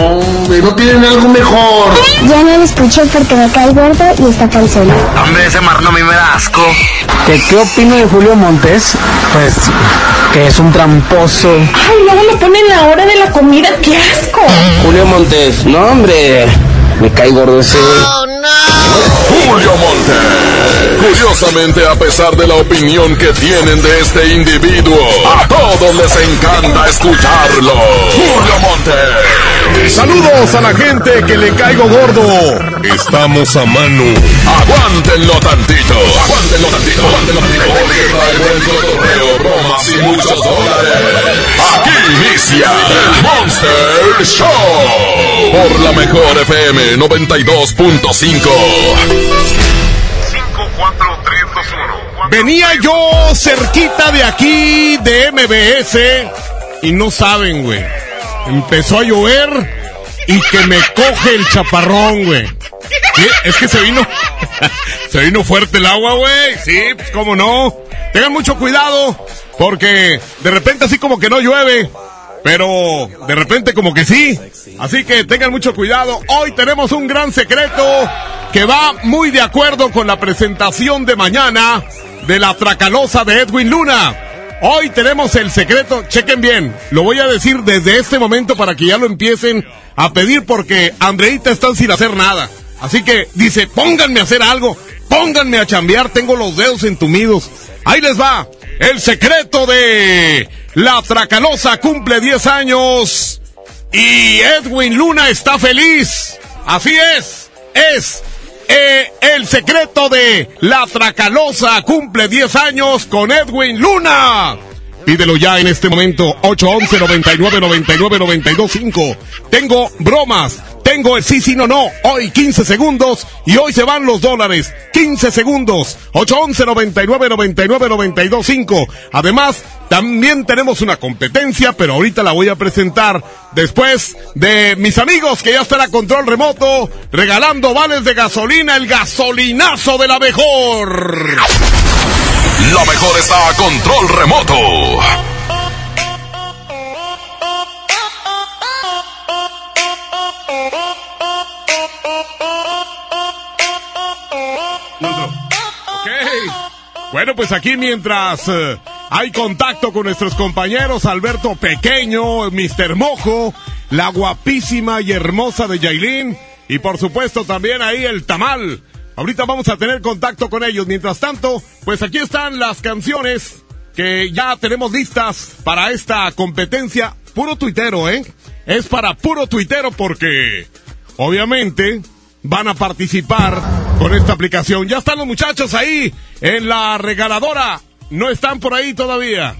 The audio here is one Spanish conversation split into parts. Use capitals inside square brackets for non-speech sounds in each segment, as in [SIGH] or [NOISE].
Hombre, no tienen algo mejor. Ya no lo escucho porque me cae gordo y está cansado. Hombre, ese marrano a mí me da asco. ¿Qué, ¿Qué opino de Julio Montes? Pues que es un tramposo. Ay, luego me ponen la hora de la comida, qué asco. Julio Montes, no hombre, me cae gordo ese. Julio Monte. Curiosamente, a pesar de la opinión que tienen de este individuo, a todos les encanta escucharlo. Julio Monte. Saludos a la gente que le caigo gordo. Estamos a mano. Aguántenlo tantito. Aguántenlo tantito. Aguántenlo tantito. Buen cotorreo, bromas y muchos dólares. Aquí inicia el Monster Show. Por la mejor FM 92.5. Venía yo cerquita de aquí, de MBS, y no saben, güey. Empezó a llover y que me coge el chaparrón, güey. Sí, Es que se vino, [LAUGHS] se vino fuerte el agua, güey. Sí, pues cómo no. Tengan mucho cuidado, porque de repente así como que no llueve, pero de repente como que sí. Así que tengan mucho cuidado. Hoy tenemos un gran secreto que va muy de acuerdo con la presentación de mañana de la Tracalosa de Edwin Luna. Hoy tenemos el secreto, chequen bien, lo voy a decir desde este momento para que ya lo empiecen a pedir porque Andreita está sin hacer nada. Así que dice, pónganme a hacer algo, pónganme a chambear, tengo los dedos entumidos. Ahí les va, el secreto de la Tracalosa cumple 10 años y Edwin Luna está feliz. Así es, es eh, el secreto de la Tracalosa cumple 10 años con Edwin Luna. Pídelo ya en este momento, 811 99 99 92 5. Tengo bromas, tengo el sí, sí, no, no. Hoy 15 segundos y hoy se van los dólares. 15 segundos, 811 99 99 92 5. Además, también tenemos una competencia, pero ahorita la voy a presentar después de mis amigos que ya están a control remoto, regalando vales de gasolina, el gasolinazo de la mejor. La mejor está a control remoto. Ok. Bueno, pues aquí mientras eh, hay contacto con nuestros compañeros, Alberto Pequeño, Mr. Mojo, la guapísima y hermosa de Yailin, y por supuesto también ahí el tamal. Ahorita vamos a tener contacto con ellos. Mientras tanto, pues aquí están las canciones que ya tenemos listas para esta competencia. Puro tuitero, ¿eh? Es para puro tuitero porque, obviamente, van a participar con esta aplicación. Ya están los muchachos ahí en la regaladora. No están por ahí todavía.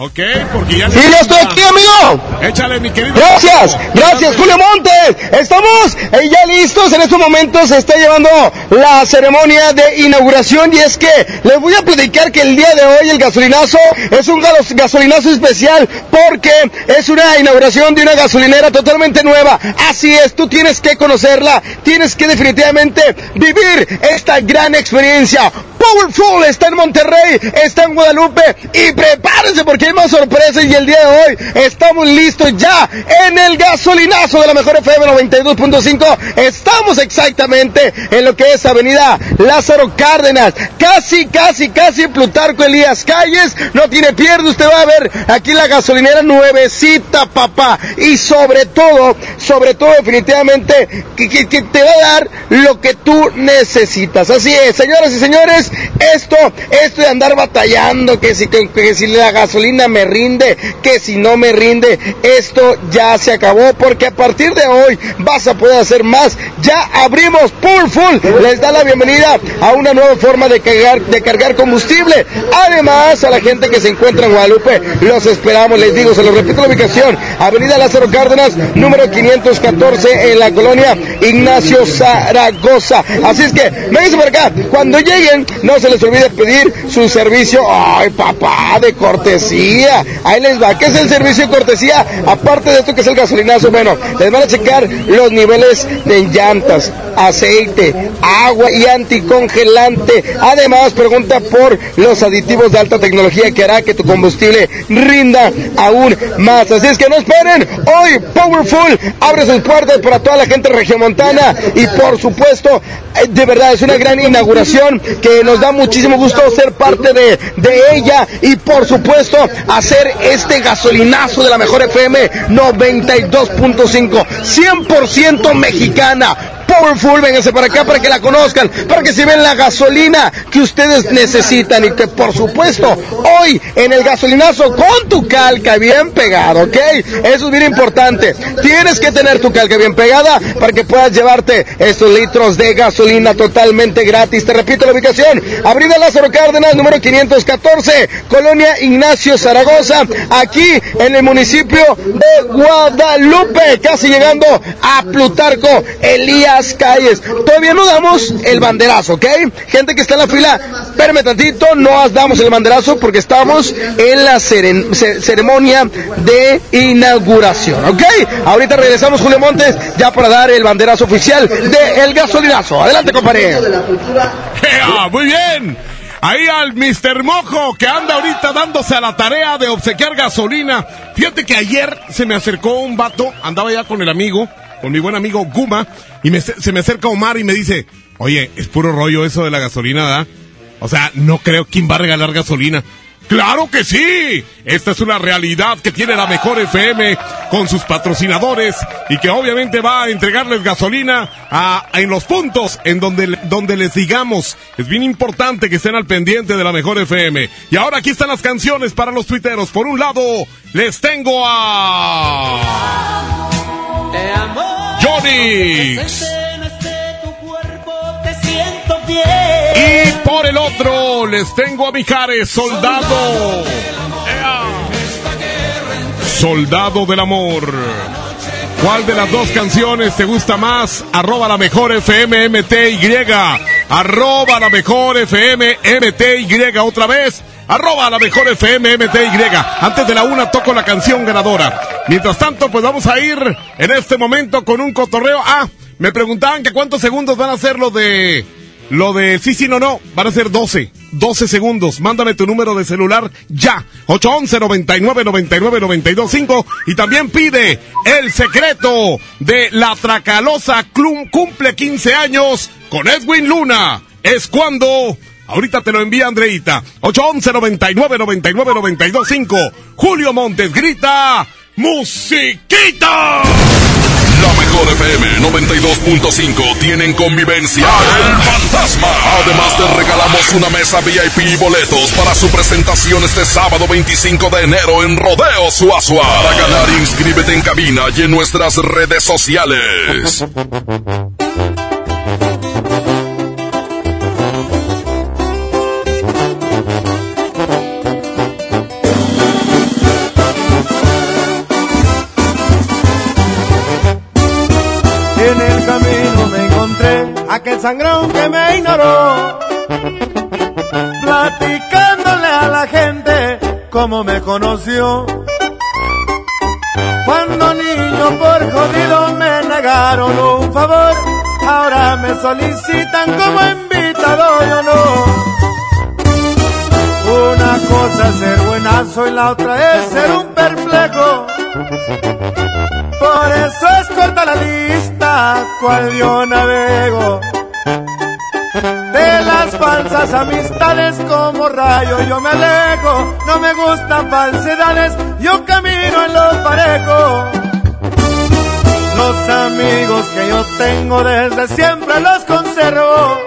Ok, porque ya... ¡Sí, ya estoy aquí, amigo! Échale, mi querido. Gracias, gracias Julio Montes. Estamos eh, ya listos. En estos momentos se está llevando la ceremonia de inauguración y es que les voy a platicar que el día de hoy el gasolinazo es un gasolinazo especial porque es una inauguración de una gasolinera totalmente nueva. Así es, tú tienes que conocerla, tienes que definitivamente vivir esta gran experiencia. Powerful está en Monterrey, está en Guadalupe y prepárense porque hay más sorpresas y el día de hoy estamos listos ya en el gasolinazo de la mejor FM 92.5. Estamos exactamente en lo que es Avenida Lázaro Cárdenas, casi, casi, casi Plutarco Elías Calles. No tiene pierde, usted va a ver aquí la gasolinera nuevecita, papá. Y sobre todo, sobre todo definitivamente que- que te va a dar lo que tú necesitas. Así es, señoras y señores, Esto, esto de andar batallando, que si, que si la gasolina me rinde, que si no me rinde, esto ya se acabó porque a partir de hoy vas a poder hacer más. Ya abrimos Poolful, les da la bienvenida a una nueva forma de cargar, de cargar combustible. Además, a la gente que se encuentra en Guadalupe, los esperamos, les digo, se lo repito la ubicación, Avenida Lázaro Cárdenas, número 514 en la colonia Ignacio Zaragoza. Así es que, vengan por acá, cuando lleguen, no se les olvide pedir su servicio, ay papá, de cortesía. Ahí les va, ¿qué es el servicio de cortesía? Aparte de esto que es el gasolinazo, bueno, les van a checar los niveles de llantas, aceite, agua y anticongelante. Además, pregunta por los aditivos de alta tecnología que hará que tu combustible rinda aún más. Así es que no esperen. Hoy Powerful abre sus puertas para toda la gente regiomontana y por supuesto, eh, de verdad es una gran inauguración que nos da muchísimo gusto ser parte de, de ella y por supuesto hacer este gasolinazo de la mejor FM 92.5, 100% mexicana Powerful, vénganse para acá para que la conozcan, para que se ven la gasolina que ustedes necesitan y que por supuesto hoy en el gasolinazo con tu calca bien pegado, ¿ok? Eso es bien importante. Tienes que tener tu calca bien pegada para que puedas llevarte estos litros de gasolina totalmente gratis. Te repito la ubicación, Avenida Lázaro Cárdenas, número 514, Colonia Ignacio Zaragoza, aquí en el municipio de Guadalupe, casi llegando a Plutarco Elías calles. Todavía no damos el banderazo, ¿ok? Gente que está en la fila, espérame tantito, no damos el banderazo porque estamos en la ceremonia de inauguración, ¿ok? Ahorita regresamos, Julio Montes, ya para dar el banderazo oficial de El Gasolinazo. Adelante, compadre. [LAUGHS] Muy bien. Ahí al Mr. Mojo que anda ahorita dándose a la tarea de obsequiar gasolina. Fíjate que ayer se me acercó un vato, andaba ya con el amigo, con mi buen amigo Guma, y se me acerca Omar y me dice, oye, es puro rollo eso de la gasolina, ¿da? O sea, no creo quién va a regalar gasolina. ¡Claro que sí! Esta es una realidad que tiene la mejor FM con sus patrocinadores y que obviamente va a entregarles gasolina en los puntos en donde, donde les digamos. Es bien importante que estén al pendiente de la mejor FM. Y ahora aquí están las canciones para los tuiteros. Por un lado, les tengo a... Johnny. Por el otro les tengo a Mijares, soldado. Soldado del amor. ¿Cuál de las dos canciones te gusta más? Arroba la mejor FM MTY. Arroba la mejor FM MTY otra vez arroba la mejor FM MTY. Antes de la una toco la canción ganadora. Mientras tanto, pues vamos a ir en este momento con un cotorreo. Ah, me preguntaban que cuántos segundos van a ser lo de... Lo de sí, sí, no, no, van a ser 12. 12 segundos. Mándame tu número de celular ya. 811 99 99 92 5 y también pide el secreto de la Tracalosa cumple 15 años con Edwin Luna. Es cuando Ahorita te lo envía Andreita. 811 99 99 92 5. Julio Montes grita. ¡Musiquita! La mejor FM 92.5 tienen convivencia El Fantasma. Además te regalamos una mesa VIP y boletos para su presentación este sábado 25 de enero en Rodeo Suazua. Para ganar inscríbete en cabina y en nuestras redes sociales. [LAUGHS] aquel sangrón que me ignoró, platicándole a la gente cómo me conoció. Cuando niño por jodido me negaron un favor, ahora me solicitan como invitado, yo no. Una cosa es ser buenazo y la otra es ser un perplejo. Por eso es corta la lista, cual yo navego. De las falsas amistades como rayo yo me alejo. No me gustan falsedades, yo camino en lo parejo. Los amigos que yo tengo desde siempre los conservo.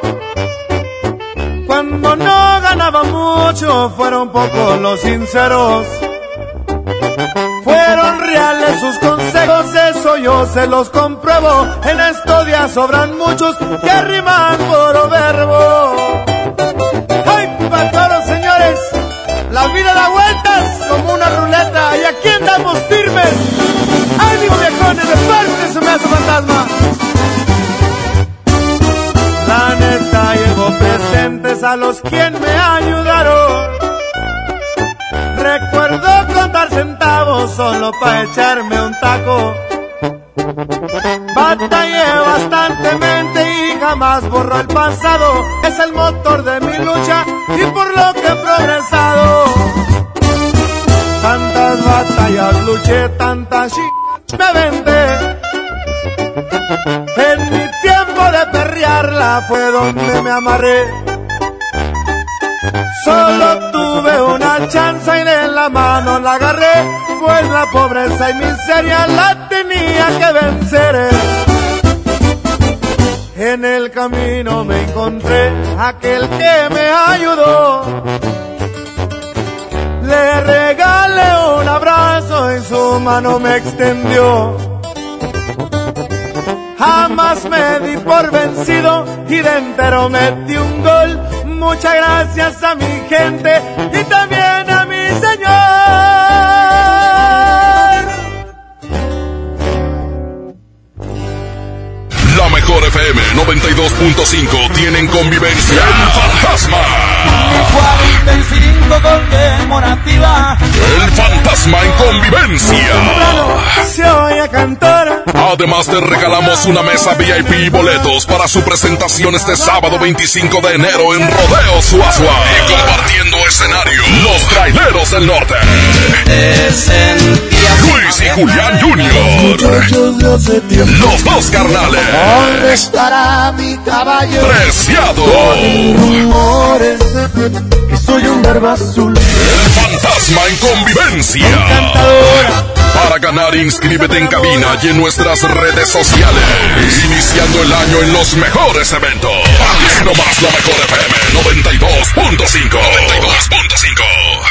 Cuando no mucho, fueron pocos los sinceros. Fueron reales sus consejos, eso yo se los compruebo. En estos días sobran muchos que riman por verbo. ¡Ay, para señores! La vida da vueltas como una ruleta y aquí andamos firmes. ¡Ánimo, viejones! ¡Desparte, se me hace fantasma! La neta llevo presentes a los quien me ayudaron. Recuerdo solo para echarme un taco. Batallé bastantemente y jamás borro el pasado. Es el motor de mi lucha y por lo que he progresado. Tantas batallas luché, tantas ch... me vendé. En mi tiempo de perrearla fue donde me amarré. Solo tuve una chance y en la mano la agarré, pues la pobreza y miseria la tenía que vencer. En el camino me encontré aquel que me ayudó. Le regalé un abrazo y su mano me extendió. Jamás me di por vencido y de entero metí un gol. Muchas gracias a mi gente y también a mi Señor. 92.5 tienen convivencia El Fantasma. 45 conmemorativa. El Fantasma en convivencia. Se oye cantar. Además te regalamos una mesa VIP y boletos para su presentación este sábado 25 de enero en Rodeo Suazua. Y compartiendo escenario, los traileros del norte. Luis y Julián Jr. Los dos carnales. ¿Dónde estará mi caballo? Preciado. rumores que soy un barba azul. El fantasma en convivencia. Para ganar, inscríbete en cabina y en nuestras redes sociales. Iniciando el año en los mejores eventos. Aquí nomás la mejor FM 92.5. 92.5.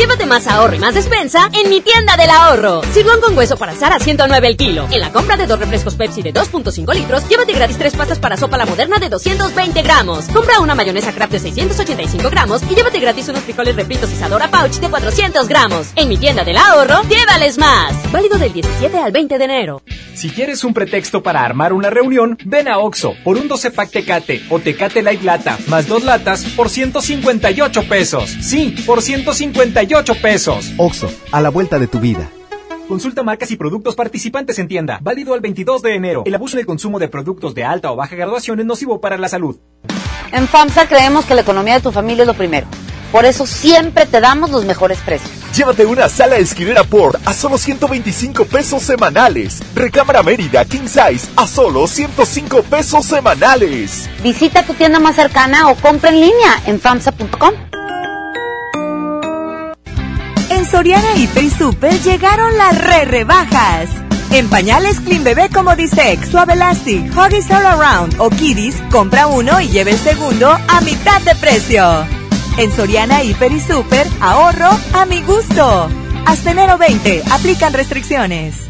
Llévate más ahorro y más despensa en mi tienda del ahorro. Sirloin con hueso para asar a 109 el kilo. En la compra de dos refrescos Pepsi de 2.5 litros, llévate gratis tres pastas para sopa la moderna de 220 gramos. Compra una mayonesa Kraft de 685 gramos y llévate gratis unos frijoles refritos Isadora Pouch de 400 gramos. En mi tienda del ahorro, llévales más. Válido del 17 al 20 de enero. Si quieres un pretexto para armar una reunión, ven a Oxo por un 12 pack Tecate o Tecate Light Lata más dos latas por 158 pesos. Sí, por 158 pesos. Oxo, a la vuelta de tu vida. Consulta marcas y productos participantes en tienda. Válido al 22 de enero. El abuso en el consumo de productos de alta o baja graduación es nocivo para la salud. En FAMSA creemos que la economía de tu familia es lo primero. Por eso siempre te damos los mejores precios. Llévate una sala esquinera Port a solo 125 pesos semanales. Recámara Mérida King Size a solo 105 pesos semanales. Visita tu tienda más cercana o compra en línea en famsa.com. Soriana Hiper y Super llegaron las re rebajas. En pañales Clean Bebé como Disex, Suave Elastic, Huggies All Around o Kiddies, compra uno y lleve el segundo a mitad de precio. En Soriana Hiper y Super, ahorro a mi gusto. Hasta enero 20, aplican restricciones.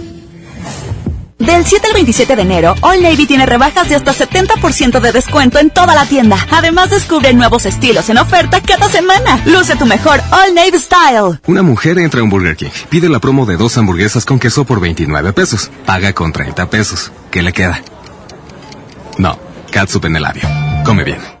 Del 7 al 27 de enero, All Navy tiene rebajas de hasta 70% de descuento en toda la tienda. Además, descubre nuevos estilos en oferta cada semana. Luce tu mejor All Navy Style. Una mujer entra a un Burger King, pide la promo de dos hamburguesas con queso por 29 pesos, paga con 30 pesos. ¿Qué le queda? No, catsup en el labio. Come bien.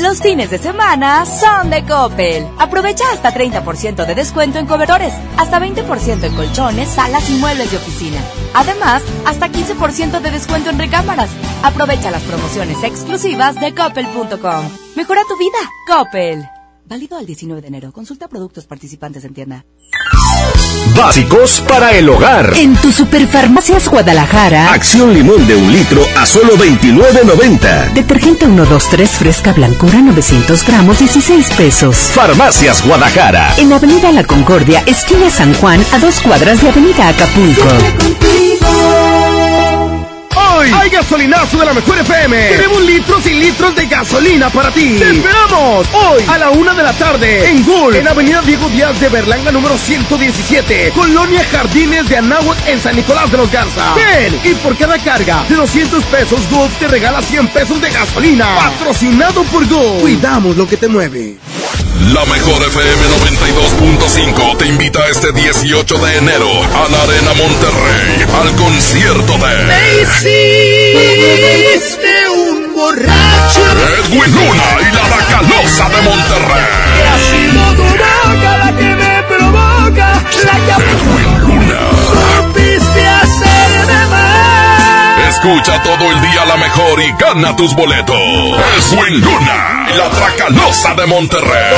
Los fines de semana son de Coppel. Aprovecha hasta 30% de descuento en cobertores, hasta 20% en colchones, salas y muebles de oficina. Además, hasta 15% de descuento en recámaras. Aprovecha las promociones exclusivas de coppel.com. Mejora tu vida, Coppel. Válido al 19 de enero. Consulta productos participantes en tienda. Básicos para el hogar. En tu Superfarmacias Guadalajara. Acción limón de un litro a solo 29.90. Detergente 123 fresca blancura 900 gramos 16 pesos. Farmacias Guadalajara. En Avenida La Concordia, esquina San Juan, a dos cuadras de Avenida Acapulco. Hoy hay gasolinazo de la mejor FM. Tenemos litros y litros de gasolina para ti. Te esperamos hoy a la una de la tarde en Gul, en Avenida Diego Díaz de Berlanga número 117, Colonia Jardines de Anáhuac en San Nicolás de los Garza. Ven y por cada carga de 200 pesos Gulf te regala 100 pesos de gasolina. Patrocinado por Gulf. Cuidamos lo que te mueve. La mejor FM 92.5 te invita este 18 de enero a la Arena Monterrey al concierto de Me un borracho. Edwin Luna y la Bacalosa de Monterrey. Que ha sido tu boca la que me provoca. La que Edwin Luna. supiste hacerme mal. Escucha todo el día la mejor y gana tus boletos. Edwin Luna y la Tracalosa de Monterrey.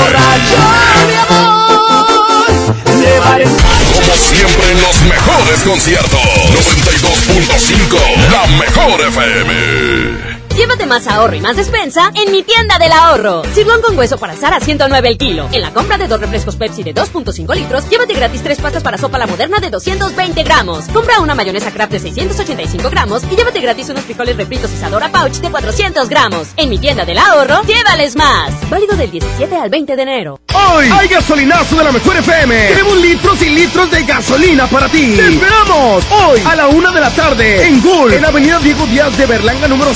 Como siempre en los mejores conciertos. 92.5, la mejor FM. Llévate más ahorro y más despensa en mi tienda del ahorro. Sirloin con hueso para asar a 109 el kilo. En la compra de dos refrescos Pepsi de 2.5 litros, llévate gratis tres pastas para sopa la moderna de 220 gramos. Compra una mayonesa Kraft de 685 gramos y llévate gratis unos frijoles refritos Isadora Pouch de 400 gramos. En mi tienda del ahorro, llévales más. Válido del 17 al 20 de enero. Hoy hay gasolinazo de la mejor FM. Tenemos litros y litros de gasolina para ti. Te esperamos hoy a la una de la tarde en Gul, en Avenida Diego Díaz de Berlanga número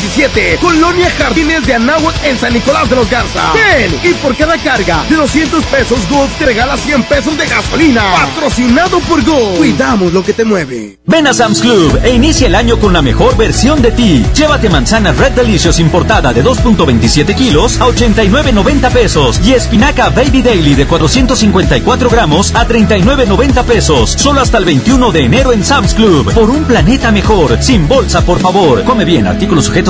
117, Colonia Jardines de Anáhuac en San Nicolás de los Garza. Ven y por cada carga de 200 pesos Gulf te regala 100 pesos de gasolina. Patrocinado por Gulf. Cuidamos lo que te mueve. Ven a Sam's Club e inicia el año con la mejor versión de ti. Llévate manzana Red Delicious importada de 2.27 kilos a 89.90 pesos y espinaca Baby Daily de 454 gramos a 39.90 pesos. Solo hasta el 21 de enero en Sam's Club. Por un planeta mejor. Sin bolsa, por favor. Come bien, artículos sujetos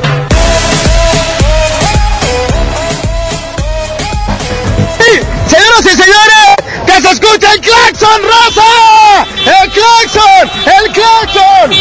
Y señores, que se escucha el claxon, El claxon, el claxon.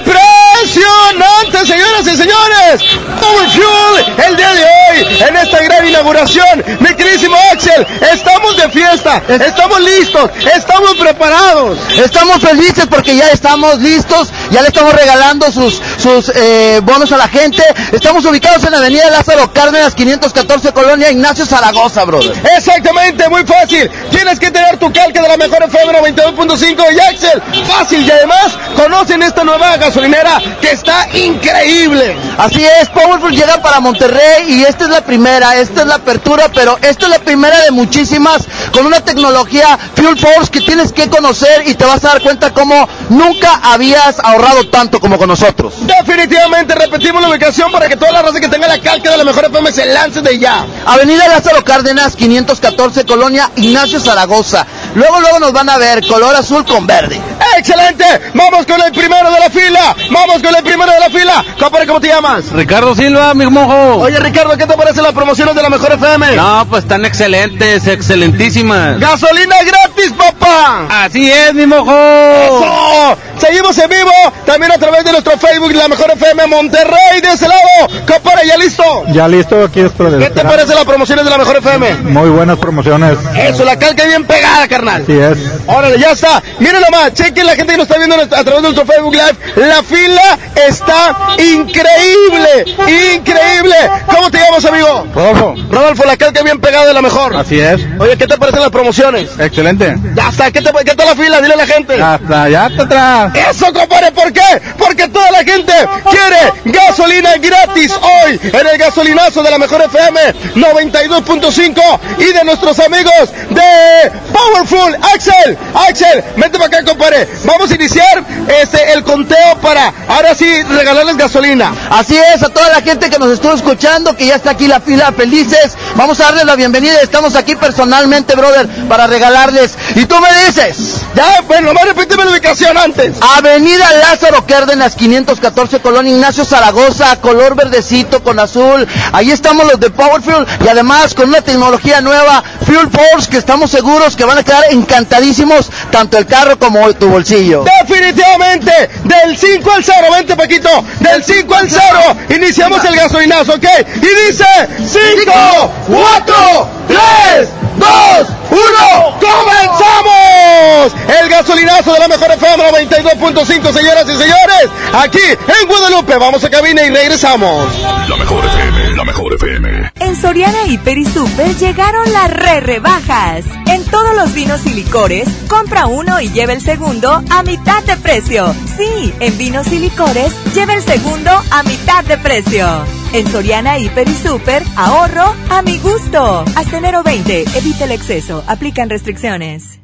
Impresionante, señoras y señores. Power Fuel, el día de hoy, en esta gran inauguración, mi queridísimo Axel, estamos de fiesta, estamos listos, estamos preparados. Estamos felices porque ya estamos listos, ya le estamos regalando sus, sus eh, bonos a la gente. Estamos ubicados en la avenida Lázaro Cárdenas, 514 Colonia Ignacio Zaragoza, brother. Exactamente, muy fácil. Tienes que tener tu calca de la la mejor FM 92.5 y Axel. Fácil y además conocen esta nueva gasolinera que está increíble. Así es, Powerful llega para Monterrey y esta es la primera, esta es la apertura, pero esta es la primera de muchísimas con una tecnología Fuel Force que tienes que conocer y te vas a dar cuenta cómo nunca habías ahorrado tanto como con nosotros. Definitivamente repetimos la ubicación para que toda la raza que tenga la calca de la mejor FM se lance de ya. Avenida Lázaro Cárdenas 514 Colonia Ignacio Zaragoza. Luego, luego nos van a ver color azul con verde. ¡Excelente! Vamos con el primero de la fila. Vamos con el primero de la fila. Compadre, ¿cómo te llamas? Ricardo Silva, mi mojo. Oye, Ricardo, ¿qué te parecen las promociones de la mejor FM? No, pues están excelentes, excelentísimas. ¡Gasolina gratis, papá! Así es, mi mojo. ¡Eso! Seguimos en vivo, también a través de nuestro Facebook, La Mejor FM Monterrey, de ese lado. Compadre, ¿ya listo? Ya listo, aquí estoy. ¿Qué te parecen las promociones de La Mejor FM? Muy buenas promociones. Eso, la calca bien pegada, carnal. Así es. Órale, ya está. Miren nomás, chequen la gente que nos está viendo a través de nuestro Facebook Live. La fila está increíble, increíble. ¿Cómo te llamas, amigo? Rodolfo. Rodolfo, la calca bien pegada de la mejor. Así es. Oye, ¿qué te parecen las promociones? Excelente. Ya está, ¿qué, te, qué tal la fila? Dile a la gente. Ya está, ya está atrás. Eso, compadre, ¿por qué? Porque toda la gente quiere gasolina gratis hoy en el gasolinazo de la mejor FM 92.5 y de nuestros amigos de Powerful. Axel, Axel, vente para acá, compadre. Vamos a iniciar este, el conteo para ahora sí regalarles gasolina. Así es, a toda la gente que nos estuvo escuchando, que ya está aquí la fila felices. Vamos a darles la bienvenida. Estamos aquí personalmente, brother, para regalarles. Y tú me dices. Ya, bueno, nomás repíteme la ubicación antes. Avenida Lázaro Cárdenas, 514, Colón Ignacio Zaragoza, color verdecito con azul. Ahí estamos los de Powerfuel y además con una tecnología nueva, Fuel Force, que estamos seguros que van a quedar encantadísimos tanto el carro como tu bolsillo. Definitivamente, del 5 al 0, vente Paquito, del 5 al 0, iniciamos el gasolinazo, ¿ok? Y dice 5, 4, 3, 2, 1, ¡comenzamos! El gasolinazo de la mejor FM 92.5, señoras y señores, aquí en Guadalupe. Vamos a cabina y regresamos. La mejor FM, la mejor FM. En Soriana Hiper y Super llegaron las re rebajas. En todos los vinos y licores, compra uno y lleva el segundo a mitad de precio. Sí, en vinos y licores, lleva el segundo a mitad de precio. En Soriana Hiper y Super, ahorro a mi gusto. Hasta enero 20, evita el exceso, aplican restricciones.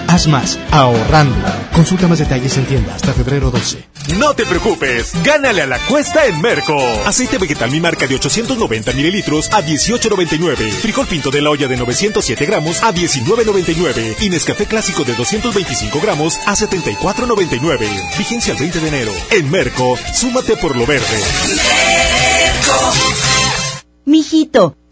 Haz más ahorrando. Consulta más detalles en tienda hasta febrero 12. No te preocupes, gánale a la cuesta en Merco. Aceite vegetal mi marca de 890 mililitros a 18.99. Frijol pinto de la olla de 907 gramos a 19.99. Y Nescafé clásico de 225 gramos a 74.99. Vigencia el 20 de enero. En Merco, súmate por lo verde. Mijito,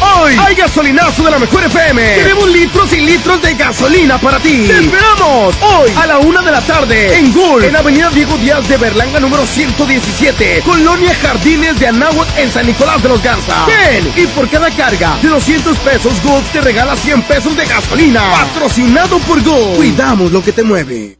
Hoy hay gasolinazo de la mejor FM. Tenemos litros y litros de gasolina para ti. ¡Te esperamos! Hoy a la una de la tarde en Gul, en Avenida Diego Díaz de Berlanga número 117, Colonia Jardines de Anáhuac en San Nicolás de los Garza. Ven y por cada carga de 200 pesos Gulf te regala 100 pesos de gasolina. Patrocinado por Gulf. Cuidamos lo que te mueve.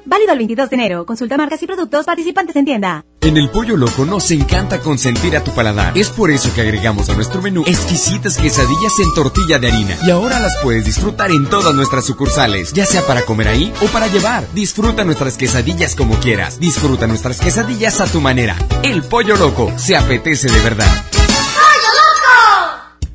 Válido el 22 de enero. Consulta marcas y productos participantes en tienda. En el Pollo Loco nos encanta consentir a tu paladar. Es por eso que agregamos a nuestro menú exquisitas quesadillas en tortilla de harina. Y ahora las puedes disfrutar en todas nuestras sucursales, ya sea para comer ahí o para llevar. Disfruta nuestras quesadillas como quieras. Disfruta nuestras quesadillas a tu manera. El Pollo Loco se apetece de verdad.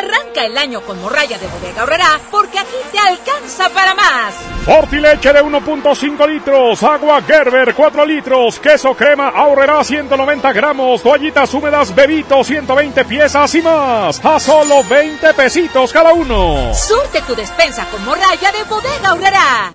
Arranca el año con morralla de bodega ahorrará porque aquí te alcanza para más. Fortileche de 1.5 litros, agua Gerber 4 litros, queso crema ahorrará 190 gramos, toallitas húmedas bebito 120 piezas y más. A solo 20 pesitos cada uno. Surte tu despensa con morralla de bodega ahorrará.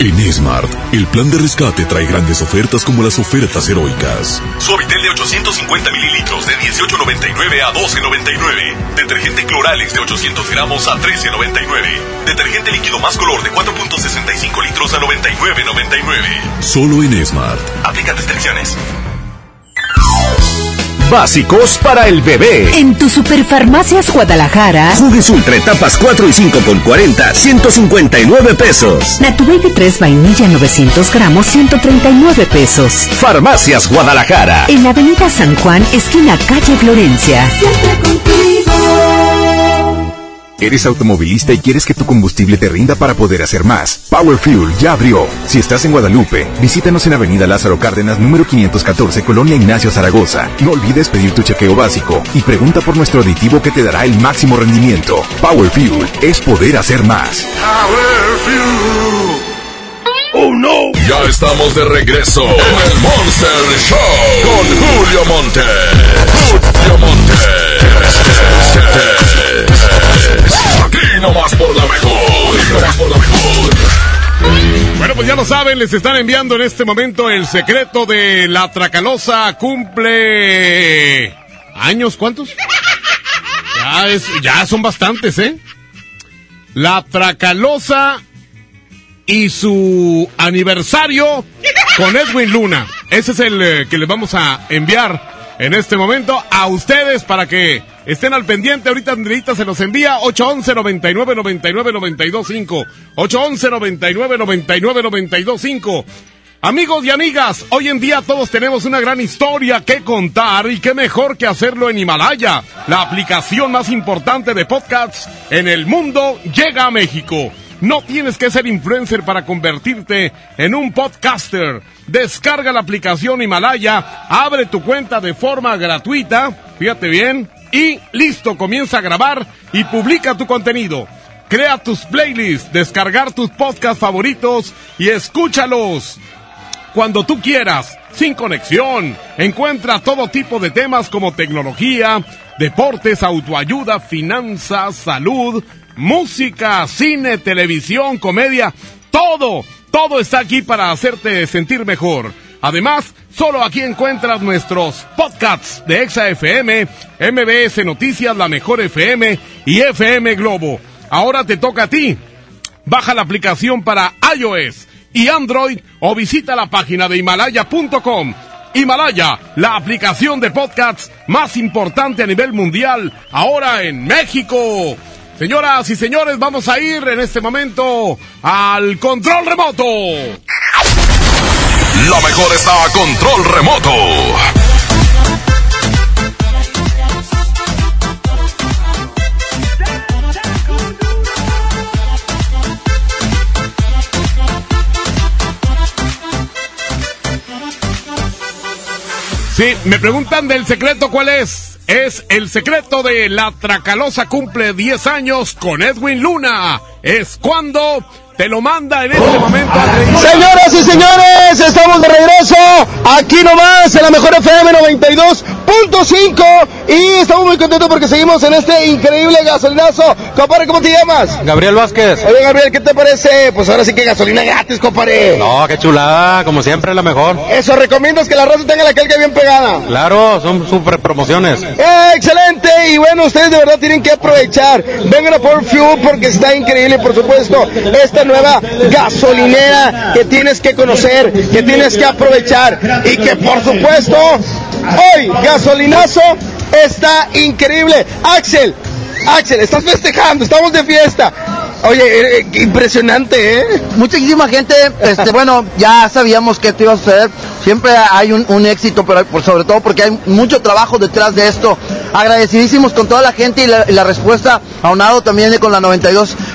En Smart, el plan de rescate trae grandes ofertas como las ofertas heroicas. Suavitel de 850 mililitros de 18.99 a 12.99. Detergente Cloralex de 800 gramos a 13.99. Detergente líquido más color de 4.65 litros a 99.99. Solo en Smart. Aplica restricciones. Básicos para el bebé. En tu Superfarmacias Guadalajara. Jugues Ultra etapas 4 y 5 con 40, 159 pesos. Natu Baby 3 vainilla 900 gramos, 139 pesos. Farmacias Guadalajara. En Avenida San Juan, esquina calle Florencia. Siempre contigo. ¿Eres automovilista y quieres que tu combustible te rinda para poder hacer más? Power Fuel ya abrió. Si estás en Guadalupe, visítanos en Avenida Lázaro Cárdenas, número 514, Colonia Ignacio Zaragoza. No olvides pedir tu chequeo básico y pregunta por nuestro aditivo que te dará el máximo rendimiento. Power Fuel es poder hacer más. Power Fuel. ¡Oh no! Ya estamos de regreso en el Monster Show con Julio Monte. Julio Monte. Ya lo saben, les están enviando en este momento el secreto de la Tracalosa cumple años, ¿cuántos? Ya son bastantes, ¿eh? La Tracalosa y su aniversario con Edwin Luna. Ese es el eh, que les vamos a enviar en este momento a ustedes para que estén al pendiente. Ahorita Andreita se los envía 811 99 99 925 811 99 99 925 Amigos y amigas, hoy en día todos tenemos una gran historia que contar y qué mejor que hacerlo en Himalaya. La aplicación más importante de podcasts en el mundo llega a México. No tienes que ser influencer para convertirte en un podcaster. Descarga la aplicación Himalaya, abre tu cuenta de forma gratuita, fíjate bien, y listo, comienza a grabar y publica tu contenido. Crea tus playlists, descargar tus podcasts favoritos y escúchalos cuando tú quieras, sin conexión. Encuentra todo tipo de temas como tecnología, deportes, autoayuda, finanzas, salud, música, cine, televisión, comedia, todo, todo está aquí para hacerte sentir mejor. Además, solo aquí encuentras nuestros podcasts de Exa FM, MBS Noticias, La Mejor FM y FM Globo. Ahora te toca a ti. Baja la aplicación para iOS y Android o visita la página de himalaya.com. Himalaya, la aplicación de podcasts más importante a nivel mundial, ahora en México. Señoras y señores, vamos a ir en este momento al control remoto. La mejor está a control remoto. Sí, me preguntan del secreto cuál es. Es el secreto de la Tracalosa cumple 10 años con Edwin Luna. Es cuando te lo manda en este momento. Señoras y señores, estamos de regreso aquí nomás en la mejor FM 92.5 y estamos muy contentos porque seguimos en este increíble gasolinazo. Compadre, ¿cómo te llamas? Gabriel Vázquez. Oye, Gabriel, ¿qué te parece? Pues ahora sí que gasolina gratis, compadre. No, qué chulada, como siempre la mejor. Eso, ¿recomiendas que la raza tenga la calca bien pegada? Claro, son super promociones. Eh, excelente, y bueno, ustedes de verdad tienen que aprovechar. Vengan a Ford Fuel porque está increíble, por supuesto, esta nueva gasolinera que tienes que conocer, que tienes que aprovechar y que por supuesto, hoy gasolinazo está increíble. Axel, Axel, estás festejando, estamos de fiesta. Oye, eh, eh, impresionante, ¿eh? Muchísima gente, este, bueno, ya sabíamos que esto iba a suceder. Siempre hay un, éxito, pero por, sobre todo porque hay mucho trabajo detrás de esto. Agradecidísimos con toda la gente y la, y la respuesta aunado también con la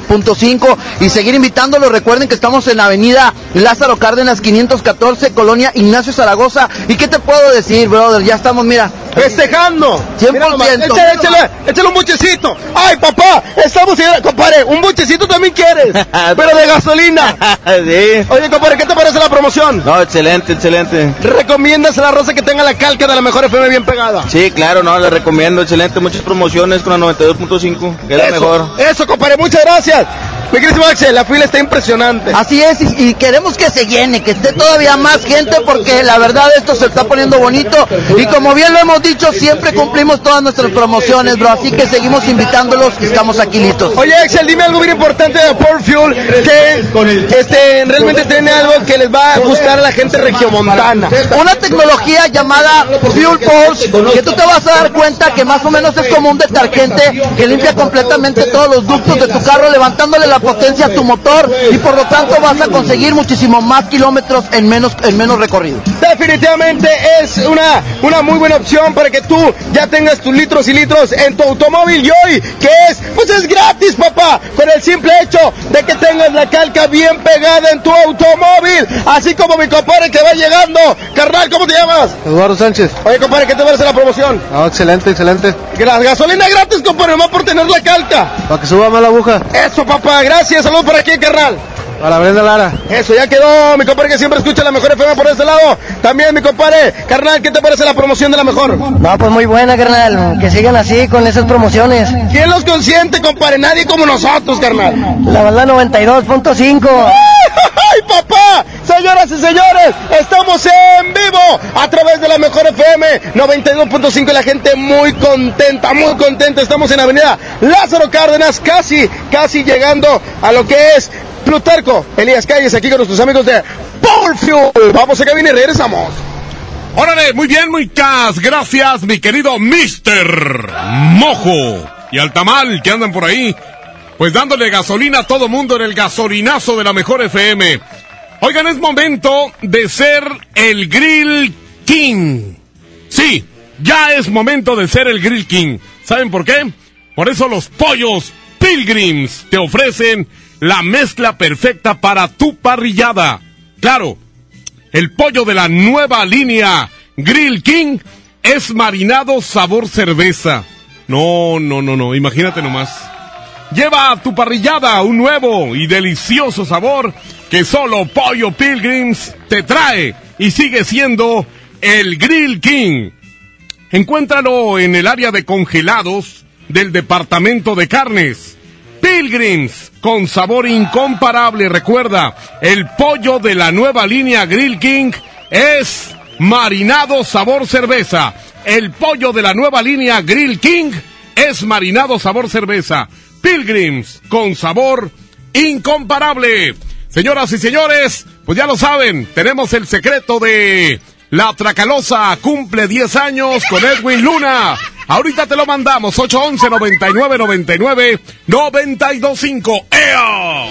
92.5 y seguir invitándolos. Recuerden que estamos en la avenida Lázaro Cárdenas 514, Colonia Ignacio Zaragoza. ¿Y qué te puedo decir, brother? Ya estamos, mira, festejando. 100%. Mira nomás, Échale, échale, échale un buchecito. Ay, papá, estamos, compadre, un buchecito también quieres, [LAUGHS] pero de gasolina. [LAUGHS] sí. Oye, compadre, ¿qué te parece la promoción? No, excelente, excelente. ¿Recomiendas a la rosa que tenga la calca de la mejor FM bien pegada? Sí, claro, no, le recomiendo, excelente, muchas promociones con la 92.5, que es la mejor. Eso, compadre, muchas gracias. Gel. Mi querísimo Axel, la fila está impresionante. Así es, y, y queremos que se llene, que esté todavía más gente, porque la verdad esto se está poniendo bonito. Y como bien lo hemos dicho, siempre cumplimos todas nuestras promociones, bro. Así que seguimos invitándolos y estamos aquí listos. Oye, Axel, dime algo bien importante de Port Fuel, que este, realmente tiene algo que les va a gustar a la gente regiomontana. Una tecnología llamada Fuel Pulse, que tú te vas a dar cuenta que más o menos es como un detergente que limpia completamente todos los ductos de tu carro, levantándole la potencia a tu motor y por lo tanto vas a conseguir muchísimo más kilómetros en menos, en menos recorrido. Definitivamente es una, una muy buena opción para que tú ya tengas tus litros y litros en tu automóvil y hoy, que es, pues es gratis, papá, con el simple hecho de que tengas la calca bien pegada en tu automóvil, así como mi compadre que va llegando. Carnal, ¿cómo te llamas? Eduardo Sánchez. Oye, compadre, ¿qué te parece la promoción? No, excelente, excelente. La gasolina gratis, compadre, nomás por tener la calca. Para que suba más la aguja. Eso, papá, gracias. Saludos por aquí, carnal. A la Brenda Lara. Eso, ya quedó, mi compadre que siempre escucha la mejor FM por este lado. También, mi compadre, carnal, ¿qué te parece la promoción de la mejor? No, pues muy buena, carnal. Que sigan así con esas promociones. ¿Quién los consiente, compadre? Nadie como nosotros, carnal. La verdad, 92.5. ¡Ay, papá! Señoras y señores, estamos en vivo a través de la mejor FM 92.5 y la gente muy contenta, muy contenta. Estamos en Avenida Lázaro Cárdenas, casi, casi llegando a lo que es Plutarco. Elías Calles aquí con nuestros amigos de Power Fuel. Vamos a cabina y regresamos. Órale, muy bien, muy cas. Gracias, mi querido Mister Mojo y al tamal que andan por ahí. Pues dándole gasolina a todo mundo en el gasolinazo de la mejor FM. Oigan, es momento de ser el Grill King. Sí, ya es momento de ser el Grill King. ¿Saben por qué? Por eso los pollos Pilgrims te ofrecen la mezcla perfecta para tu parrillada. Claro, el pollo de la nueva línea Grill King es marinado sabor cerveza. No, no, no, no, imagínate nomás. Lleva a tu parrillada un nuevo y delicioso sabor que solo Pollo Pilgrims te trae y sigue siendo el Grill King. Encuéntralo en el área de congelados del departamento de carnes. Pilgrims con sabor incomparable. Recuerda, el pollo de la nueva línea Grill King es marinado sabor cerveza. El pollo de la nueva línea Grill King es marinado sabor cerveza. Pilgrims con sabor incomparable. Señoras y señores, pues ya lo saben, tenemos el secreto de la Tracalosa cumple 10 años con Edwin Luna. Ahorita te lo mandamos, 811-9999-925. ¡Ea!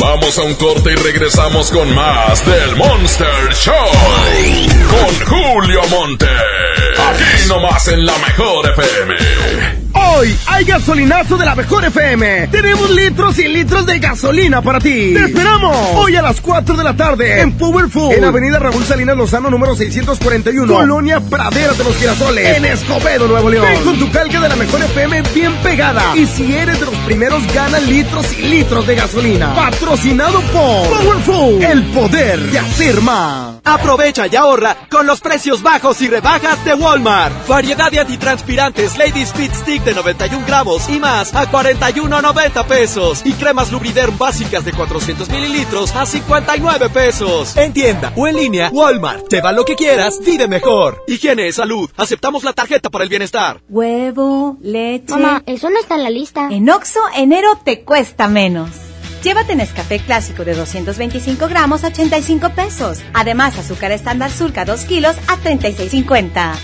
Vamos a un corte y regresamos con más del Monster Show. Con Julio Monte. Aquí nomás en la mejor FM. Hoy hay gasolinazo de la mejor FM. Tenemos litros y litros de gasolina para ti. ¡Te esperamos! Hoy a las 4 de la tarde en Powerful. En Avenida Raúl Salinas Lozano, número 641. Colonia Pradera de los Girasoles. En Escobedo, Nuevo León. Ven con tu calca de la mejor FM bien pegada. Y si eres de los primeros, gana litros y litros de gasolina. Patrocinado por Powerful. El poder de hacer más. Aprovecha y ahorra con los precios bajos y rebajas de Walmart. Variedad de antitranspirantes Lady Speed Stick de 91 gramos y más a 41.90 pesos. Y cremas Lubriderm básicas de 400 mililitros a 59 pesos. En tienda o en línea, Walmart. Lleva lo que quieras, vive mejor. Higiene, salud. Aceptamos la tarjeta para el bienestar. Huevo, leche. Mamá, eso no está en la lista. En Oxo, enero te cuesta menos. Llévate Nescafé clásico de 225 gramos a 85 pesos. Además, azúcar estándar surca 2 kilos a 36.50.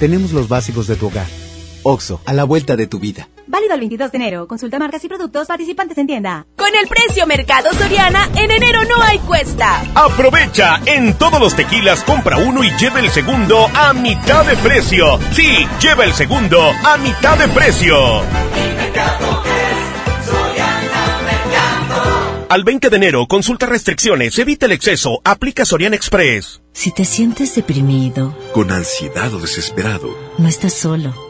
Tenemos los básicos de tu hogar. Oxo, a la vuelta de tu vida. Válido el 22 de enero. Consulta marcas y productos participantes en tienda. Con el precio Mercado Soriana, en enero no hay cuesta. Aprovecha, en todos los tequilas compra uno y lleva el segundo a mitad de precio. Sí, lleva el segundo a mitad de precio. Al 20 de enero, consulta restricciones, evita el exceso, aplica Sorian Express. Si te sientes deprimido, Con ansiedad o desesperado, no estás solo.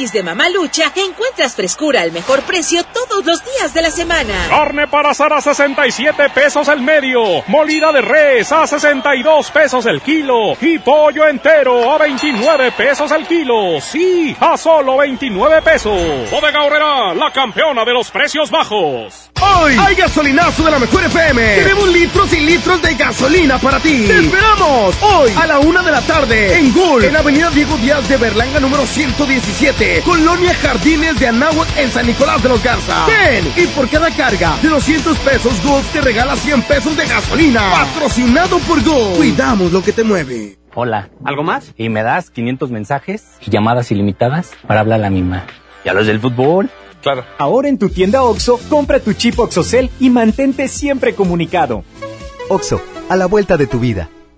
Tianguis de Mamalucha encuentras frescura al mejor precio todos los días de la semana. Carne para asar a 67 pesos el medio. Molida de res a 62 pesos el kilo. Y pollo entero a 29 pesos el kilo. Sí, a solo 29 pesos. Bodega Horrera, la campeona de los precios bajos. Hoy hay gasolinazo de la mejor FM. Tenemos litros y litros de gasolina para ti. ¡Te esperamos! Hoy a la una de la tarde en Gul, en Avenida Diego Díaz de Berlanga número 117, Colonia Jardines de Anáhuac en San Nicolás de los Garza. Ven y por cada carga de 200 pesos Gulf te regala 100 pesos de gasolina. Patrocinado por Gulf. Cuidamos lo que te mueve. Hola. ¿Algo más? Y me das 500 mensajes y llamadas ilimitadas para hablar a la misma. ¿Y a los del fútbol? Claro. Ahora en tu tienda OXO, compra tu chip OXOCEL y mantente siempre comunicado. Oxo, a la vuelta de tu vida.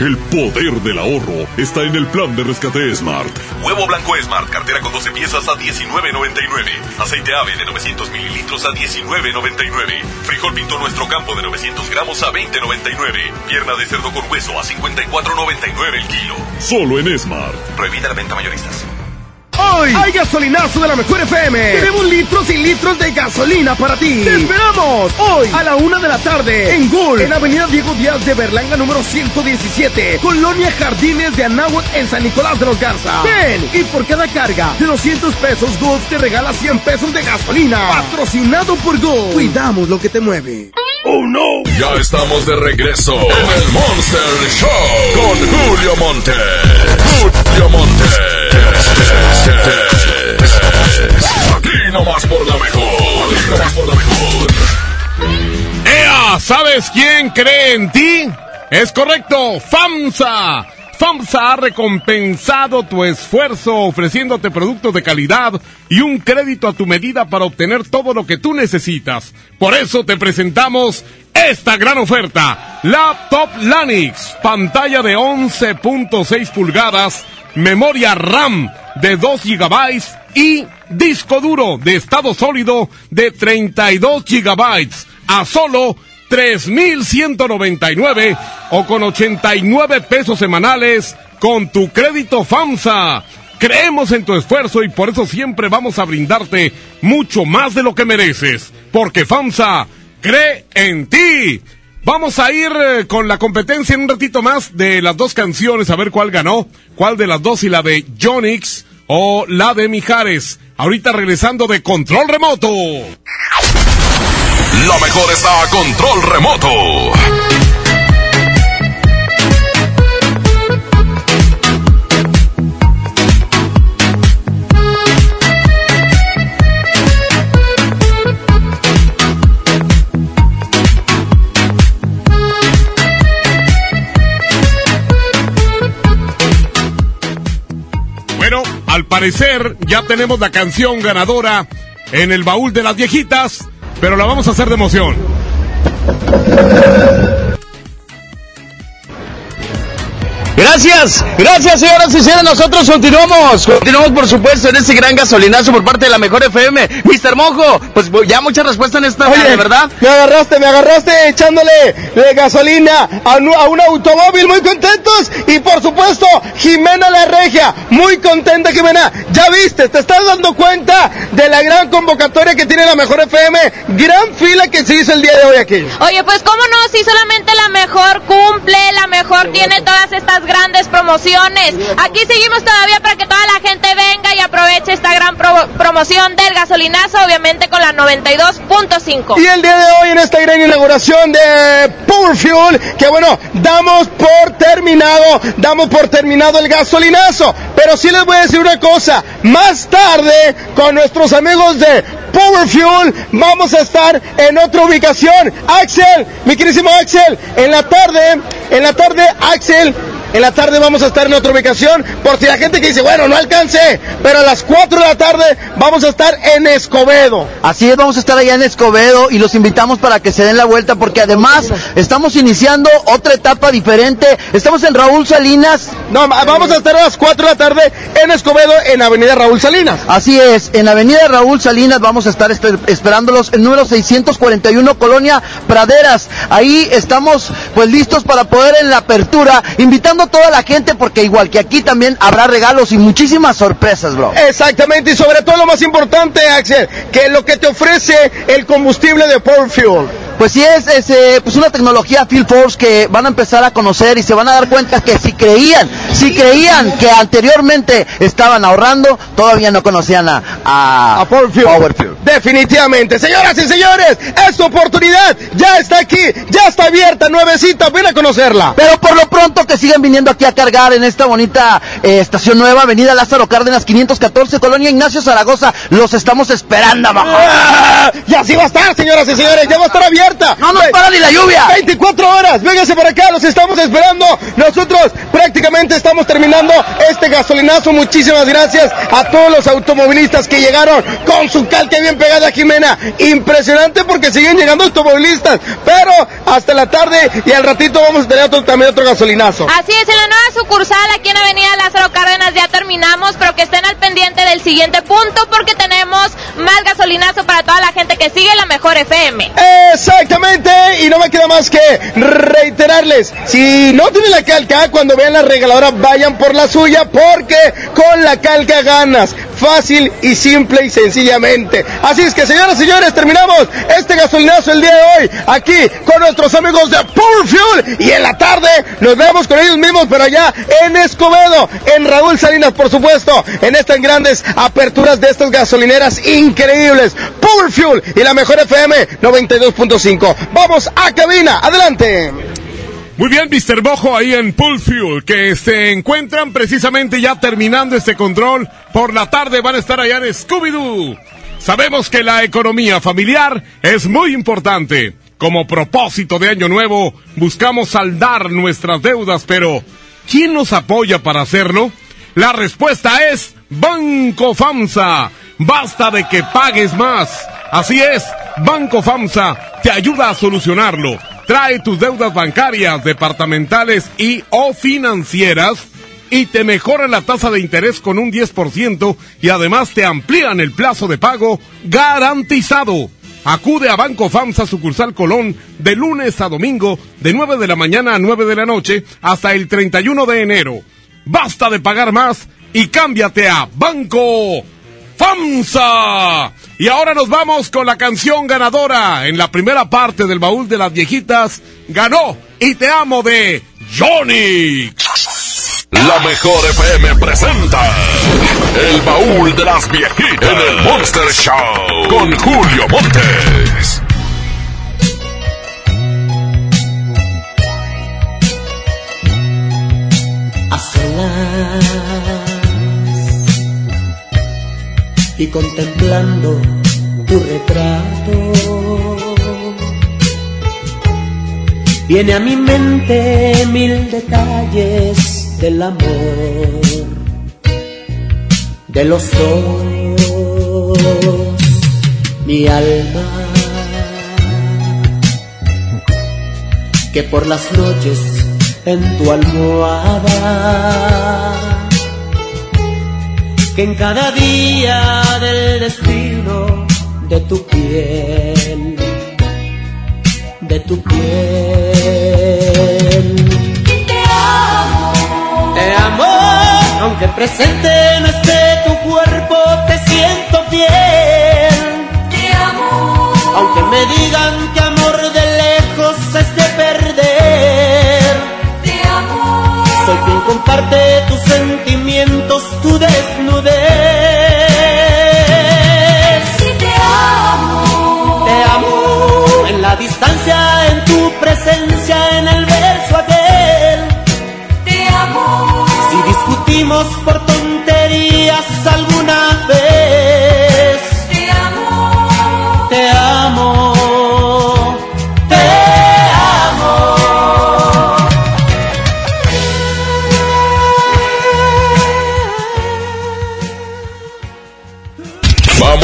El poder del ahorro está en el plan de rescate Smart. Huevo blanco Smart, cartera con 12 piezas a 19.99. Aceite ave de 900 mililitros a 19.99. Frijol pinto nuestro campo de 900 gramos a 20.99. Pierna de cerdo con hueso a 54.99 el kilo. Solo en Smart. Prohibida la venta mayoristas. Hoy hay gasolinazo de la mejor FM. Tenemos litros y litros de gasolina para ti. Te esperamos hoy a la una de la tarde en Gul, en Avenida Diego Díaz de Berlanga número 117, Colonia Jardines de Anáhuac en San Nicolás de los Garza. Ven y por cada carga de 200 pesos Gulf te regala 100 pesos de gasolina. Patrocinado por Gulf. Cuidamos lo que te mueve. ¡Oh, no! Ya estamos de regreso en el Monster Show con Julio Monte. Julio Monte. ¡Ea! ¿Sabes quién cree en ti? Es correcto, FAMSA. FAMSA ha recompensado tu esfuerzo ofreciéndote productos de calidad y un crédito a tu medida para obtener todo lo que tú necesitas. Por eso te presentamos esta gran oferta. Laptop Lanix, pantalla de 11.6 pulgadas, memoria RAM de 2 GB y disco duro de estado sólido de 32 GB a solo 3,199 o con 89 pesos semanales con tu crédito FAMSA. Creemos en tu esfuerzo y por eso siempre vamos a brindarte mucho más de lo que mereces. Porque FAMSA cree en ti. Vamos a ir eh, con la competencia en un ratito más de las dos canciones, a ver cuál ganó, cuál de las dos y la de Jonix o la de Mijares. Ahorita regresando de Control Remoto. La mejor está a control remoto. Ya tenemos la canción ganadora en el baúl de las viejitas, pero la vamos a hacer de emoción. Gracias, gracias señoras y señores, nosotros continuamos, continuamos por supuesto en este gran gasolinazo por parte de la mejor FM. Mister Mojo, pues ya mucha respuesta en esta Oye, tarde, ¿verdad? Me agarraste, me agarraste echándole de gasolina a un, a un automóvil, muy contentos. Y por supuesto, Jimena La Regia, muy contenta Jimena. Ya viste, te estás dando cuenta de la gran convocatoria que tiene la mejor FM. Gran fila que se hizo el día de hoy aquí. Oye, pues cómo no, si solamente la mejor cumple, la mejor tiene todas estas grandes promociones. Aquí seguimos todavía para que toda la gente venga y aproveche esta gran pro- promoción del gasolinazo, obviamente con la 92.5. Y el día de hoy en esta gran inauguración de Power Fuel, que bueno, damos por terminado, damos por terminado el gasolinazo. Pero sí les voy a decir una cosa, más tarde con nuestros amigos de Power Fuel vamos a estar en otra ubicación. Axel, mi querísimo Axel, en la tarde, en la tarde Axel, en la tarde vamos a estar en otra ubicación, por si la gente que dice, bueno, no alcancé, pero a las 4 de la tarde vamos a estar en Escobedo. Así es, vamos a estar allá en Escobedo y los invitamos para que se den la vuelta porque además estamos iniciando otra etapa diferente. Estamos en Raúl Salinas. No, vamos a estar a las 4 de la tarde en Escobedo, en Avenida Raúl Salinas. Así es, en Avenida Raúl Salinas vamos a estar esper- esperándolos en número 641 Colonia Praderas. Ahí estamos pues listos para poder en la apertura, invitando toda la gente porque igual que aquí también habrá regalos y muchísimas sorpresas, bro. Exactamente, y sobre todo lo más importante, Axel, que lo que te ofrece el combustible de Power Fuel. Pues sí es, es, eh, pues una tecnología Field Force que van a empezar a conocer y se van a dar cuenta que si creían, si creían que anteriormente estaban ahorrando, todavía no conocían a, a, Fuel. Power. Definitivamente, señoras y señores, esta oportunidad ya está aquí, ya está abierta, nuevecita, ven a conocerla. Pero por lo pronto que sigan viniendo aquí a cargar en esta bonita eh, estación nueva, Avenida Lázaro Cárdenas 514, Colonia Ignacio Zaragoza, los estamos esperando abajo. ¡Ah! Y así va a estar, señoras y señores, ya va a estar abierta. No nos para ni la lluvia. 24 horas, vénganse para acá, los estamos esperando. Nosotros prácticamente estamos terminando este gasolinazo. Muchísimas gracias a todos los automovilistas que llegaron con su calca bien pegada, Jimena. Impresionante porque siguen llegando automovilistas, pero hasta la tarde y al ratito vamos a tener otro- también otro gasolinazo. Así es, en la nueva sucursal aquí en Avenida Lázaro Cárdenas ya terminamos, pero que estén al pendiente del siguiente punto porque tenemos más gasolinazo para toda la gente que sigue la mejor FM. Exactamente, y no me queda más que reiterarles, si no tienen la calca, cuando vean la regaladora vayan por la suya porque con la calca ganas. Fácil y simple y sencillamente. Así es que, señoras y señores, terminamos este gasolinazo el día de hoy aquí con nuestros amigos de Power Fuel y en la tarde nos vemos con ellos mismos, pero allá en Escobedo, en Raúl Salinas, por supuesto, en estas grandes aperturas de estas gasolineras increíbles. Power Fuel y la mejor FM 92.5. Vamos a cabina, adelante. Muy bien, Mr. Bojo, ahí en Pool Fuel, que se encuentran precisamente ya terminando este control. Por la tarde van a estar allá en Scooby-Doo. Sabemos que la economía familiar es muy importante. Como propósito de Año Nuevo, buscamos saldar nuestras deudas, pero ¿quién nos apoya para hacerlo? La respuesta es Banco FAMSA. Basta de que pagues más. Así es, Banco FAMSA te ayuda a solucionarlo. Trae tus deudas bancarias, departamentales y o financieras y te mejoran la tasa de interés con un 10% y además te amplían el plazo de pago garantizado. Acude a Banco FAMSA sucursal Colón de lunes a domingo de 9 de la mañana a 9 de la noche hasta el 31 de enero. Basta de pagar más y cámbiate a Banco FAMSA. Y ahora nos vamos con la canción ganadora. En la primera parte del baúl de las viejitas ganó Y te amo de Johnny. La mejor FM presenta El baúl de las viejitas en el Monster Show con Julio Montes. Y contemplando tu retrato. Viene a mi mente mil detalles del amor, de los dos, mi alma, que por las noches en tu almohada que en cada día del destino de tu piel, de tu piel. Te amo, te amo, aunque presente no esté tu cuerpo, te siento fiel. Te amo, aunque me digan que amor de lejos es de perder. Comparte tus sentimientos, tu desnudez. Si te amo, te amo en la distancia, en tu presencia, en el verso aquel. Te amo, si discutimos por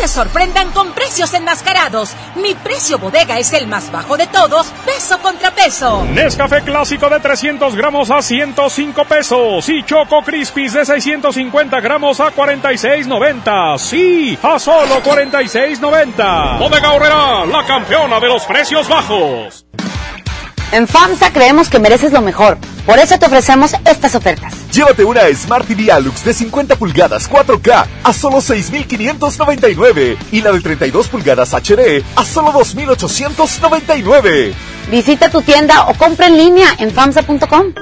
Te sorprendan con precios enmascarados. Mi precio bodega es el más bajo de todos, peso contra peso. Nescafé clásico de 300 gramos a 105 pesos. Y Choco Crispis de 650 gramos a 46.90. Sí, a solo 46.90. Bodega Horrera, la campeona de los precios bajos. En FAMSA creemos que mereces lo mejor. Por eso te ofrecemos estas ofertas. Llévate una Smart TV Alux de 50 pulgadas 4K a solo 6.599 y la de 32 pulgadas HD a solo 2.899. Visita tu tienda o compra en línea en FAMSA.com.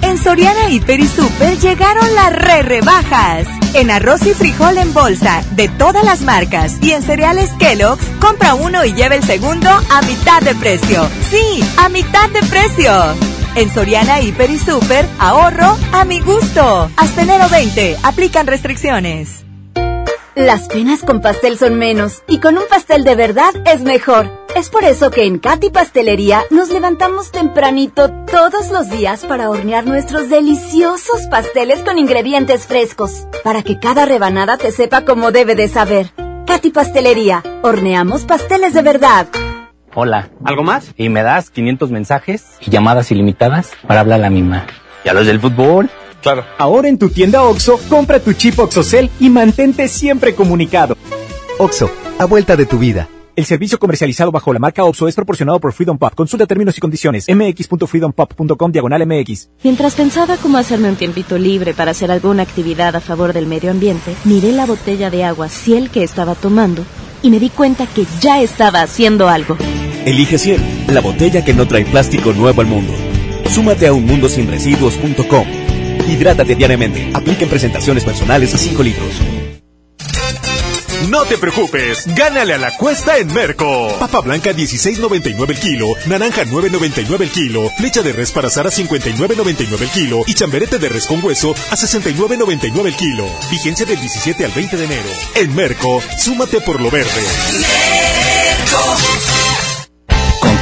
En Soriana Hiper y Super llegaron las re rebajas. En arroz y frijol en bolsa de todas las marcas y en cereales Kellogg's, compra uno y lleva el segundo a mitad de precio. Sí, a mitad de precio. En Soriana Hiper y Super, ahorro a mi gusto. Hasta enero 20, aplican restricciones. Las penas con pastel son menos y con un pastel de verdad es mejor. Es por eso que en Katy Pastelería nos levantamos tempranito todos los días para hornear nuestros deliciosos pasteles con ingredientes frescos, para que cada rebanada te sepa como debe de saber. Katy Pastelería, horneamos pasteles de verdad. Hola. ¿Algo más? Y me das 500 mensajes y llamadas ilimitadas para hablar a la misma. ¿Y a los del fútbol? Claro. Ahora en tu tienda OXO, compra tu chip OXOCEL y mantente siempre comunicado. OXO, a vuelta de tu vida. El servicio comercializado bajo la marca OPSO es proporcionado por Freedom Pop. Consulta términos y condiciones. mx.freedompop.com diagonal mx. Mientras pensaba cómo hacerme un tiempito libre para hacer alguna actividad a favor del medio ambiente, miré la botella de agua Ciel que estaba tomando y me di cuenta que ya estaba haciendo algo. Elige Ciel, la botella que no trae plástico nuevo al mundo. Súmate a unmundosinresiduos.com. Hidrátate diariamente. Apliquen presentaciones personales a 5 litros. No te preocupes, gánale a la cuesta en Merco. Papa blanca 16.99 el kilo, naranja 9.99 el kilo, flecha de res para asar a 59.99 el kilo y chamberete de res con hueso a 69.99 el kilo. Vigencia del 17 al 20 de enero. En Merco, súmate por lo verde. Con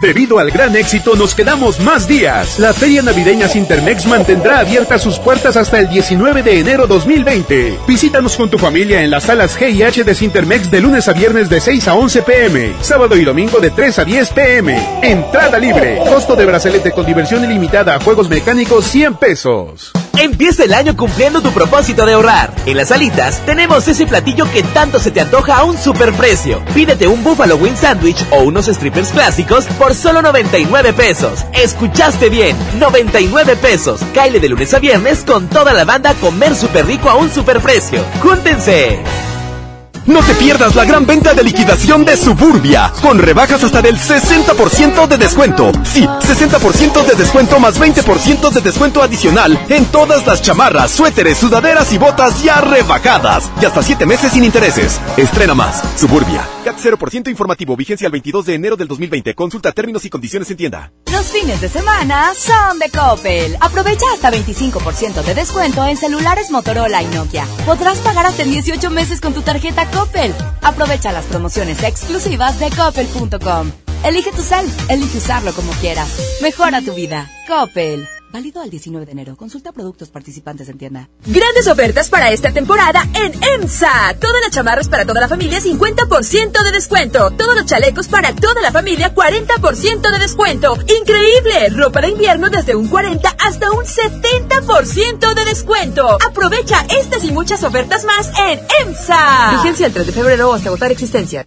Debido al gran éxito, nos quedamos más días. La Feria Navideña Intermex mantendrá abiertas sus puertas hasta el 19 de enero 2020. Visítanos con tu familia en las salas G y H de Sintermex de lunes a viernes de 6 a 11 pm, sábado y domingo de 3 a 10 pm. Entrada libre. Costo de brazalete con diversión ilimitada a juegos mecánicos 100 pesos. Empieza el año cumpliendo tu propósito de ahorrar. En las alitas tenemos ese platillo que tanto se te antoja a un superprecio. Pídete un Buffalo Wing Sandwich o unos strippers clásicos por solo 99 pesos. Escuchaste bien, 99 pesos. Caile de lunes a viernes con toda la banda comer súper rico a un superprecio. ¡Júntense! No te pierdas la gran venta de liquidación de Suburbia, con rebajas hasta del 60% de descuento. Sí, 60% de descuento más 20% de descuento adicional en todas las chamarras, suéteres, sudaderas y botas ya rebajadas. Y hasta 7 meses sin intereses. Estrena más. Suburbia. CAT 0% informativo, vigencia el 22 de enero del 2020. Consulta términos y condiciones en tienda. Los fines de semana son de Coppel. Aprovecha hasta 25% de descuento en celulares Motorola y Nokia. Podrás pagar hasta en 18 meses con tu tarjeta Coppel. Aprovecha las promociones exclusivas de coppel.com. Elige tu cel, elige usarlo como quieras. Mejora tu vida. Coppel. Válido al 19 de enero. Consulta productos participantes en tienda. Grandes ofertas para esta temporada en EMSA. Todas las chamarras para toda la familia, 50% de descuento. Todos los chalecos para toda la familia, 40% de descuento. ¡Increíble! Ropa de invierno desde un 40 hasta un 70% de descuento. Aprovecha estas y muchas ofertas más en EMSA. Vigencia el 3 de febrero hasta agotar existencia.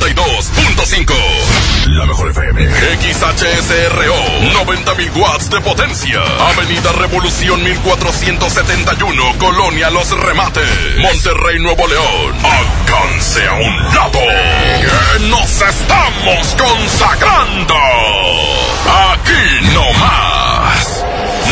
92.5. La mejor FM. XHSRO. 90.000 watts de potencia. Avenida Revolución 1471. Colonia Los Remates. Monterrey, Nuevo León. Alcance a un lado. Que nos estamos consagrando. Aquí no más.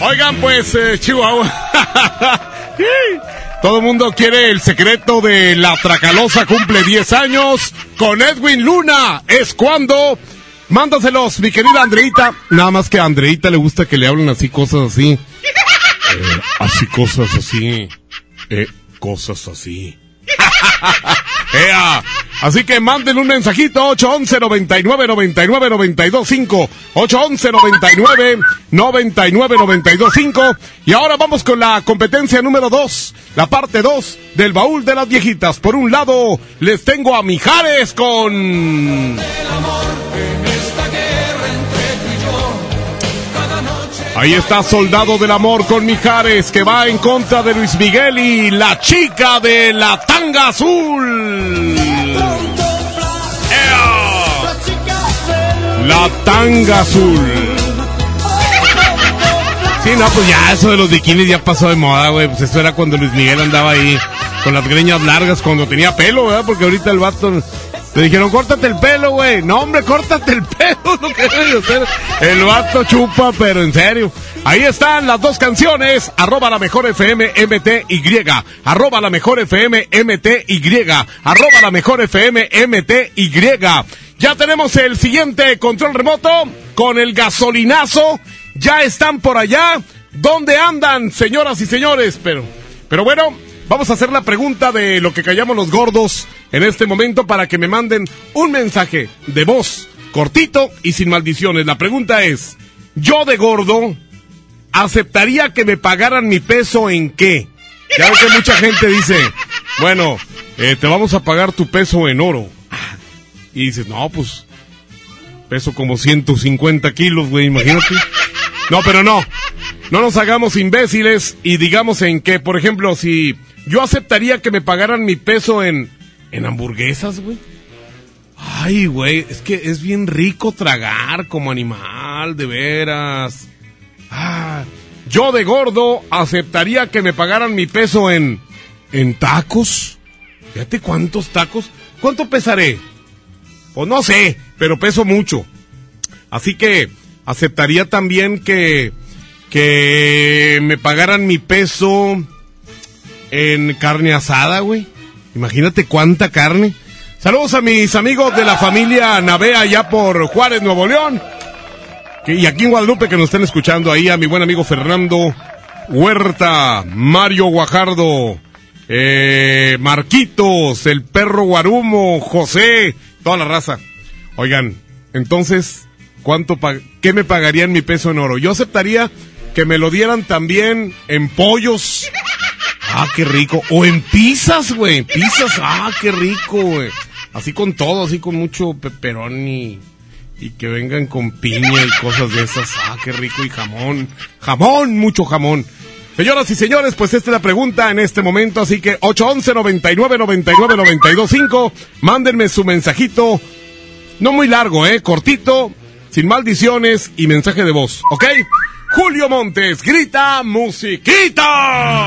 Oigan, pues, eh, Chihuahua. [LAUGHS] Todo el mundo quiere el secreto de la Tracalosa cumple 10 años con Edwin Luna. Es cuando. Mándaselos, mi querida Andreita. Nada más que a Andreita le gusta que le hablen así, cosas así. Eh, así, cosas así. Eh, cosas así. [LAUGHS] Ea. Así que manden un mensajito 811 99 99 92 5 811 99 99 92 5 y ahora vamos con la competencia número 2, la parte 2 del baúl de las viejitas. Por un lado, les tengo a Mijares con Ahí está Soldado del Amor con Mijares que va en contra de Luis Miguel y la chica de la tanga azul. La tanga azul. Sí, no, pues ya eso de los bikinis ya pasó de moda, güey. Pues eso era cuando Luis Miguel andaba ahí con las greñas largas, cuando tenía pelo, ¿verdad? Porque ahorita el vato le dijeron, córtate el pelo, güey. No, hombre, córtate el pelo, [LAUGHS] lo que debe de hacer. El vato chupa, pero en serio. Ahí están las dos canciones. Arroba la mejor FM MTY. Arroba la mejor FM MTY. Arroba la mejor FM MTY. Ya tenemos el siguiente control remoto con el gasolinazo. Ya están por allá. ¿Dónde andan, señoras y señores? Pero, pero bueno, vamos a hacer la pregunta de lo que callamos los gordos en este momento para que me manden un mensaje de voz cortito y sin maldiciones. La pregunta es, yo de gordo, ¿aceptaría que me pagaran mi peso en qué? Ya que mucha gente dice, bueno, eh, te vamos a pagar tu peso en oro. Y dices, no, pues, peso como 150 kilos, güey, imagínate. No, pero no. No nos hagamos imbéciles y digamos en qué. Por ejemplo, si yo aceptaría que me pagaran mi peso en, en hamburguesas, güey. Ay, güey, es que es bien rico tragar como animal, de veras. Ah, yo de gordo aceptaría que me pagaran mi peso en, en tacos. Fíjate cuántos tacos. ¿Cuánto pesaré? Pues no sé, pero peso mucho. Así que aceptaría también que, que me pagaran mi peso en carne asada, güey. Imagínate cuánta carne. Saludos a mis amigos de la familia Navea allá por Juárez, Nuevo León. Y aquí en Guadalupe que nos estén escuchando ahí a mi buen amigo Fernando Huerta, Mario Guajardo, eh, Marquitos, el perro Guarumo, José, toda la raza. Oigan, entonces, ¿cuánto ¿qué me pagarían mi peso en oro? Yo aceptaría que me lo dieran también en pollos. Ah, qué rico. O en pizzas, güey. Pizzas, ah, qué rico, güey. Así con todo, así con mucho pepperoni. Y que vengan con piña y cosas de esas. Ah, qué rico. Y jamón. Jamón, mucho jamón. Señoras y señores, pues esta es la pregunta en este momento. Así que 811 99 99 925 Mándenme su mensajito. No muy largo, eh. Cortito. Sin maldiciones y mensaje de voz. ¿Ok? Julio Montes, grita musiquita.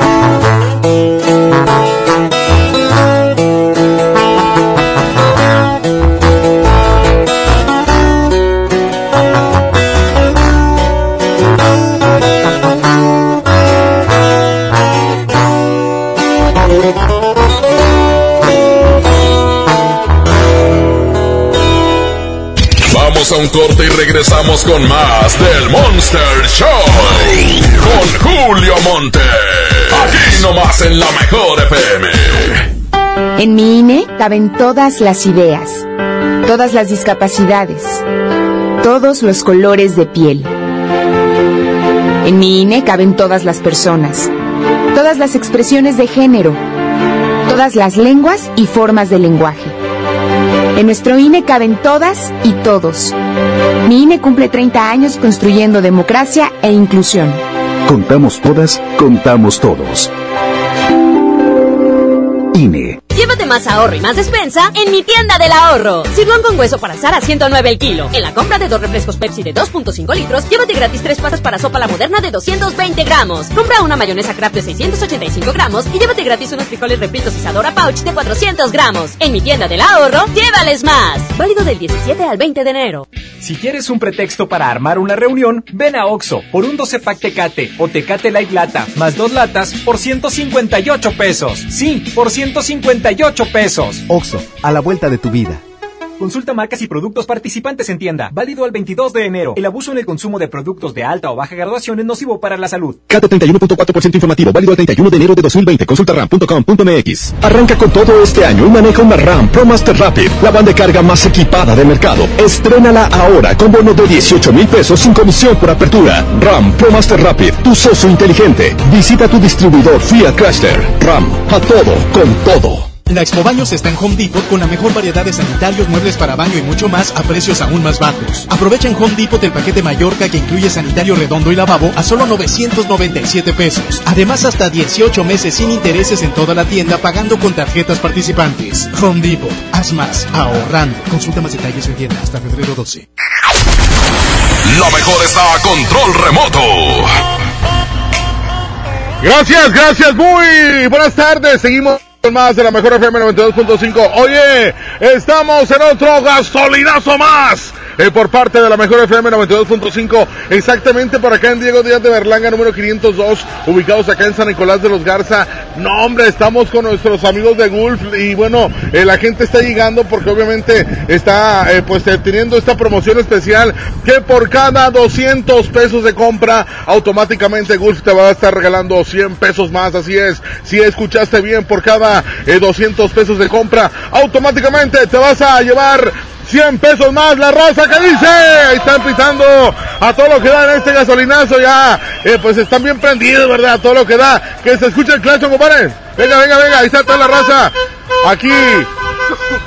A un corte y regresamos con más del Monster Show. Con Julio Monte. Aquí nomás en la mejor FM. En mi INE caben todas las ideas, todas las discapacidades, todos los colores de piel. En mi INE caben todas las personas, todas las expresiones de género, todas las lenguas y formas de lenguaje. En nuestro INE caben todas y todos. Mi INE cumple 30 años construyendo democracia e inclusión. Contamos todas, contamos todos. INE. Llévate más ahorro y más despensa en mi tienda del ahorro. Sirloin con hueso para asar a 109 el kilo. En la compra de dos refrescos Pepsi de 2.5 litros, llévate gratis tres pastas para sopa la moderna de 220 gramos. Compra una mayonesa Kraft de 685 gramos y llévate gratis unos frijoles refritos Isadora Pouch de 400 gramos. En mi tienda del ahorro, llévales más. Válido del 17 al 20 de enero. Si quieres un pretexto para armar una reunión, ven a Oxo por un 12 pack Tecate o Tecate Light Lata más dos latas por 158 pesos. Sí, por 158 pesos. Oxo, a la vuelta de tu vida. Consulta marcas y productos participantes en tienda. Válido al 22 de enero. El abuso en el consumo de productos de alta o baja graduación es nocivo para la salud. Cate 31.4% informativo, válido al 31 de enero de 2020. Consulta ram.com.mx. Arranca con todo este año y maneja una RAM Pro Master Rapid, la banda de carga más equipada del mercado. Estrénala ahora con bono de 18 mil pesos sin comisión por apertura. RAM Pro Master Rapid, tu socio inteligente. Visita tu distribuidor Fiat Chrysler. RAM, a todo, con todo. La Expo Baños está en Home Depot con la mejor variedad de sanitarios, muebles para baño y mucho más a precios aún más bajos. Aprovecha en Home Depot el paquete Mallorca que incluye sanitario redondo y lavabo a solo 997 pesos. Además, hasta 18 meses sin intereses en toda la tienda pagando con tarjetas participantes. Home Depot, haz más, ahorrando. Consulta más detalles en tienda hasta febrero 12. La mejor está a control remoto. Gracias, gracias, muy buenas tardes. Seguimos más de la mejor FM 92.5. Oye, estamos en otro gasolinazo más. Eh, por parte de la mejor FM 92.5, exactamente por acá en Diego Díaz de Berlanga, número 502, ubicados acá en San Nicolás de los Garza. No, hombre, estamos con nuestros amigos de Gulf y bueno, eh, la gente está llegando porque obviamente está eh, pues teniendo esta promoción especial que por cada 200 pesos de compra, automáticamente Gulf te va a estar regalando 100 pesos más, así es. Si escuchaste bien, por cada eh, 200 pesos de compra, automáticamente te vas a llevar 100 pesos más la raza que dice. Están pitando a todo lo que da en este gasolinazo ya. Eh, pues están bien prendidos, ¿verdad? A todo lo que da. Que se escuche el claxon, compadre. Venga, venga, venga. Ahí está toda la raza. Aquí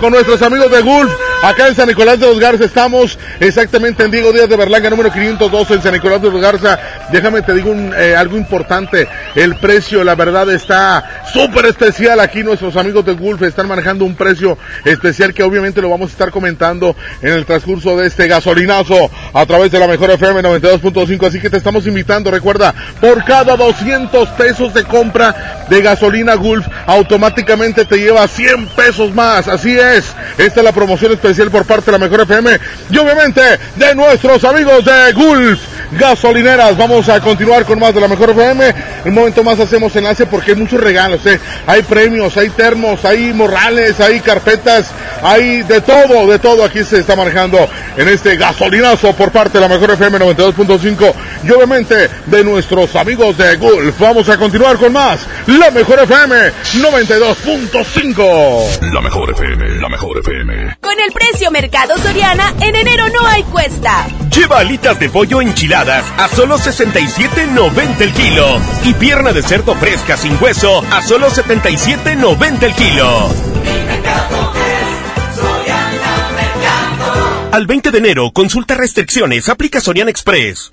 con nuestros amigos de Gulf. Acá en San Nicolás de los Garza estamos exactamente en Diego Díaz de Berlanga, número 512 en San Nicolás de los Garza. Déjame te digo un, eh, algo importante. El precio, la verdad, está súper especial. Aquí nuestros amigos de Gulf están manejando un precio especial que obviamente lo vamos a estar comentando en el transcurso de este gasolinazo a través de la mejor FM 92.5. Así que te estamos invitando, recuerda, por cada 200 pesos de compra de gasolina Gulf, automáticamente te lleva 100 pesos más. Así es. Esta es la promoción especial por parte de la mejor FM y obviamente de nuestros amigos de Gulf Gasolineras. Vamos a continuar con más de la mejor FM. Un momento más hacemos enlace porque hay muchos regalos. ¿eh? Hay premios, hay termos, hay morrales, hay carpetas, hay de todo, de todo. Aquí se está manejando en este gasolinazo por parte de la mejor FM 92.5 y obviamente de nuestros amigos de Gulf. Vamos a continuar con más. La mejor FM 92.5. La mejor FM, la mejor FM. Con el precio Mercado Soriana, en enero no hay cuesta. Lleva alitas de pollo enchiladas a solo 67.90 el kilo. Y pierna de cerdo fresca sin hueso a solo 77.90 el kilo. Al 20 de enero, consulta restricciones, aplica Sorian Express.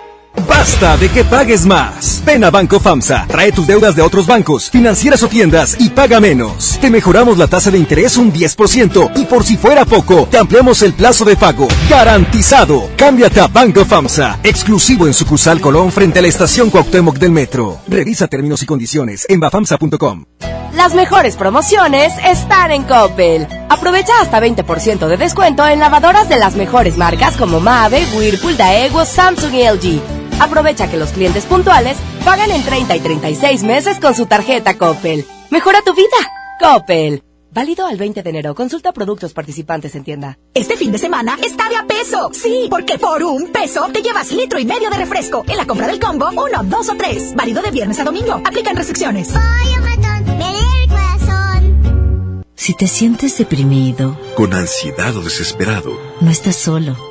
Basta de que pagues más. Ven a Banco FAMSA, trae tus deudas de otros bancos, financieras o tiendas y paga menos. Te mejoramos la tasa de interés un 10% y por si fuera poco, te ampliamos el plazo de pago. Garantizado. Cámbiate a Banco FAMSA, exclusivo en sucursal Colón frente a la estación Cuauhtémoc del Metro. Revisa términos y condiciones en bafamsa.com. Las mejores promociones están en Coppel. Aprovecha hasta 20% de descuento en lavadoras de las mejores marcas como Mave, Whirlpool, Daewoo, Samsung y LG. Aprovecha que los clientes puntuales pagan en 30 y 36 meses con su tarjeta Coppel. Mejora tu vida. Coppel. Válido al 20 de enero. Consulta productos participantes en tienda. Este fin de semana está de a peso. Sí, porque por un peso te llevas litro y medio de refresco. En la compra del combo, uno, dos o tres. Válido de viernes a domingo. Aplican restricciones. Si te sientes deprimido, Con ansiedad o desesperado, no estás solo.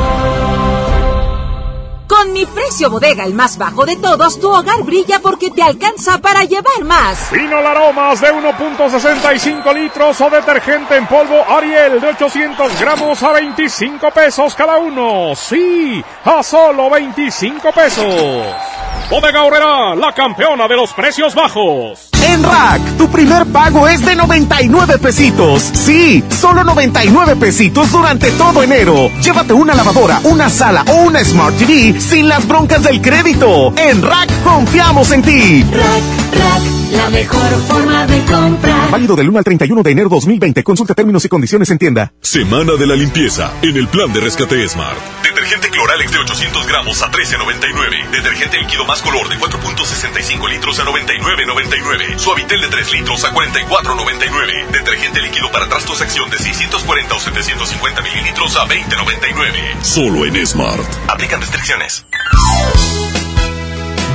Mi precio bodega, el más bajo de todos, tu hogar brilla porque te alcanza para llevar más. Vino Aromas de 1.65 litros o detergente en polvo Ariel de 800 gramos a 25 pesos cada uno. Sí, a solo 25 pesos. Bodega Horrera, la campeona de los precios bajos. En Rack, tu primer pago es de 99 pesitos. Sí, solo 99 pesitos durante todo enero. Llévate una lavadora, una sala o una Smart TV sin las broncas del crédito. En Rack confiamos en ti. Rack, Rack, la mejor forma de comprar. Válido del 1 al 31 de enero 2020. Consulta términos y condiciones en tienda. Semana de la limpieza en el plan de rescate Smart. Detergente Cloralex de 800 gramos a 13.99. Detergente líquido más color de 4.65 litros a 99.99. Suavitel de 3 litros a 44.99. Detergente líquido para trastos acción de 640 o 750 mililitros a 20.99. Solo en Smart. Aplican restricciones.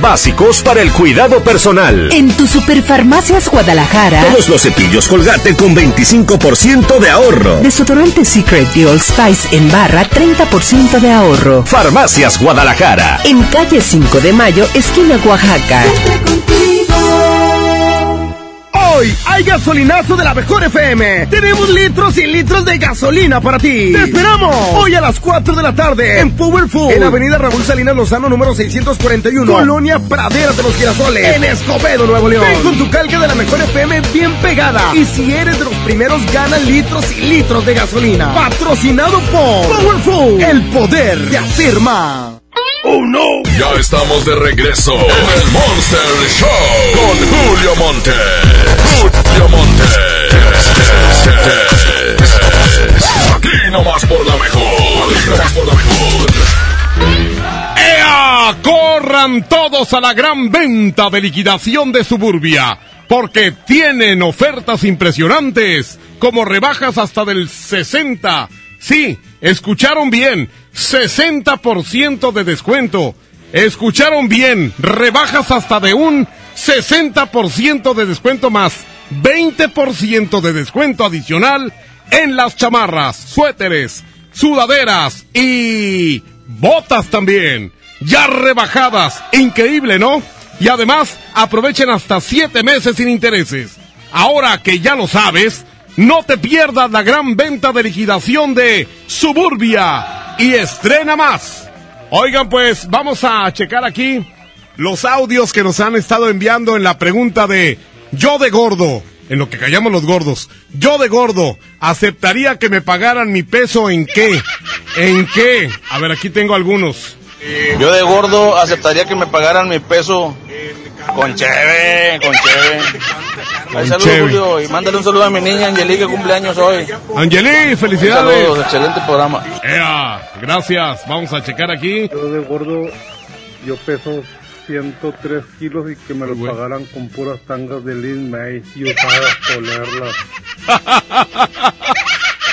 Básicos para el cuidado personal. En tu Superfarmacias Guadalajara. Todos los cepillos Colgate con 25% de ahorro. Desodorante Secret y Old Spice en barra 30% de ahorro. Farmacias Guadalajara. En calle 5 de Mayo, esquina Oaxaca. Hoy hay gasolinazo de la mejor FM. Tenemos litros y litros de gasolina para ti. ¡Te esperamos! Hoy a las 4 de la tarde en Powerful. En Avenida Raúl Salinas Lozano, número 641. Colonia Praderas de los Girasoles. En Escobedo, Nuevo León. Ven con tu calca de la mejor FM bien pegada. Y si eres de los primeros, gana litros y litros de gasolina. Patrocinado por Powerful. El poder de hacer más. ¡Oh, no! Ya estamos de regreso en el Monster Show con Julio Monte. Julio Monte. Aquí nomás por la mejor. Aquí nomás por la mejor. ¡Ea! Corran todos a la gran venta de liquidación de Suburbia, porque tienen ofertas impresionantes, como rebajas hasta del 60. Sí, escucharon bien, 60% de descuento. Escucharon bien, rebajas hasta de un 60% de descuento más 20% de descuento adicional en las chamarras, suéteres, sudaderas y botas también. Ya rebajadas, increíble, ¿no? Y además aprovechen hasta 7 meses sin intereses. Ahora que ya lo sabes, No te pierdas la gran venta de liquidación de Suburbia y estrena más. Oigan, pues vamos a checar aquí los audios que nos han estado enviando en la pregunta de yo de gordo, en lo que callamos los gordos. Yo de gordo, ¿aceptaría que me pagaran mi peso en qué? ¿En qué? A ver, aquí tengo algunos. Yo de gordo aceptaría que me pagaran mi peso con cheve, con cheve. Ay, saludos, cheve. Julio, y mándale un saludo a mi niña Angelique que cumpleaños hoy. Angeli, felicidades. Saludos, excelente programa. Ea, gracias. Vamos a checar aquí. Yo de gordo, yo peso 103 kilos y que me lo pagaran con puras tangas de Lin May y usadas ponerlas. [LAUGHS]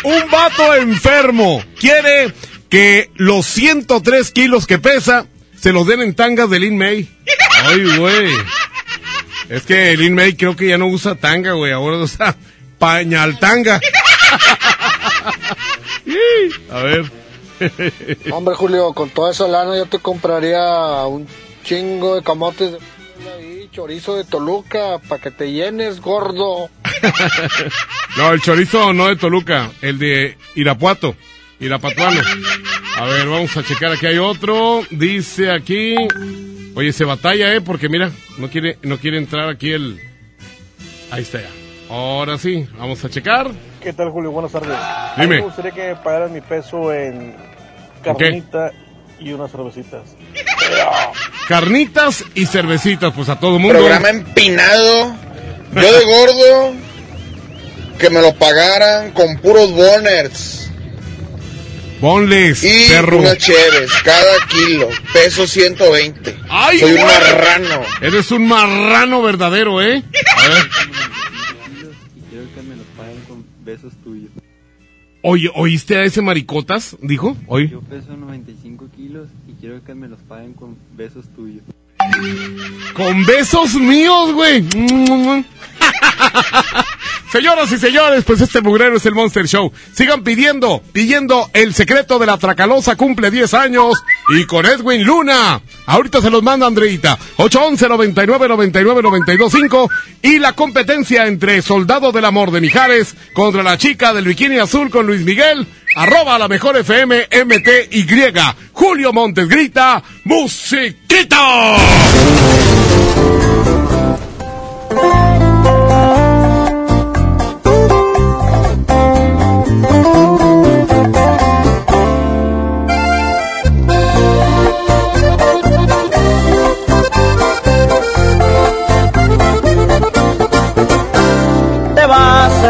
Un vato enfermo quiere que los 103 kilos que pesa se los den en tangas de Lin May. Ay, güey. Es que Lin May creo que ya no usa tanga, güey. Ahora usa pañal tanga. A ver. Hombre, Julio, con toda esa lana yo te compraría un chingo de camotes de chorizo de Toluca para que te llenes, gordo. [LAUGHS] No, el chorizo no de Toluca, el de Irapuato, Irapatuano. A ver, vamos a checar, aquí hay otro. Dice aquí, oye, se batalla, ¿eh? Porque mira, no quiere, no quiere entrar aquí el... Ahí está ya. Ahora sí, vamos a checar. ¿Qué tal, Julio? Buenas tardes. A Dime. mí me gustaría que me pagaran mi peso en carnita y unas cervecitas. Carnitas y cervecitas, pues a todo mundo. Programa empinado. Yo de gordo, que me lo pagaran con puros boners. Ponles, Y perro. unas cheves, cada kilo, peso 120. ¡Ay, Soy un güey! marrano. Eres un marrano verdadero, ¿eh? A ver. Quiero que me los paguen con besos tuyos. Oye, ¿oíste a ese maricotas? Dijo, hoy. Yo peso 95 kilos y quiero que me los paguen con besos tuyos. Con besos míos, güey. [LAUGHS] Señoras y señores, pues este mugrero es el Monster Show. Sigan pidiendo, pidiendo el secreto de la Tracalosa cumple 10 años y con Edwin Luna. Ahorita se los manda Andreita. 811 99 99 925 y la competencia entre Soldado del Amor de Mijares contra la chica del bikini azul con Luis Miguel. Arroba la mejor FM MTY. Julio Montes grita, musiquita.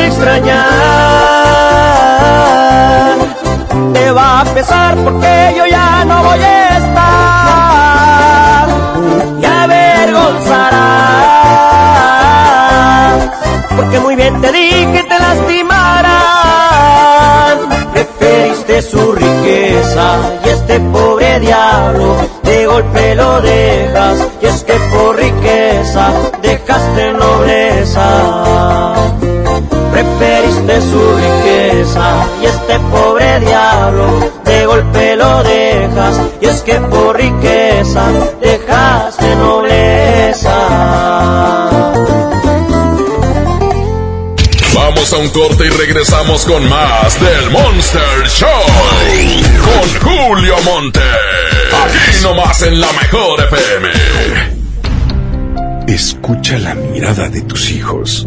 Te vas a extrañar, llorar porque yo ya no voy a estar. Y avergonzarás, porque muy bien te dije te lastimarán. Preferiste su riqueza y este pobre diablo de golpe lo dejas. Y es que por riqueza dejaste nobleza. Preferiste su riqueza y este pobre diablo de golpe lo dejas. Y es que por riqueza dejaste nobleza. Vamos a un corte y regresamos con más del Monster Show. Con Julio Monte. Aquí nomás en la mejor FM. Escucha la mirada de tus hijos.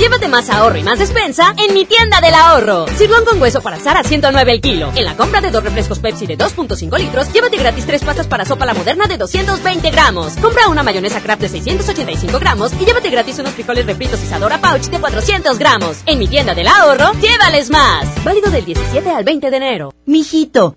Llévate más ahorro y más despensa en mi tienda del ahorro. Sirloin con hueso para asar a 109 el kilo. En la compra de dos refrescos Pepsi de 2.5 litros, llévate gratis tres pastas para sopa la moderna de 220 gramos. Compra una mayonesa Kraft de 685 gramos y llévate gratis unos frijoles refritos Isadora Pouch de 400 gramos. En mi tienda del ahorro, llévales más. Válido del 17 al 20 de enero. Mijito,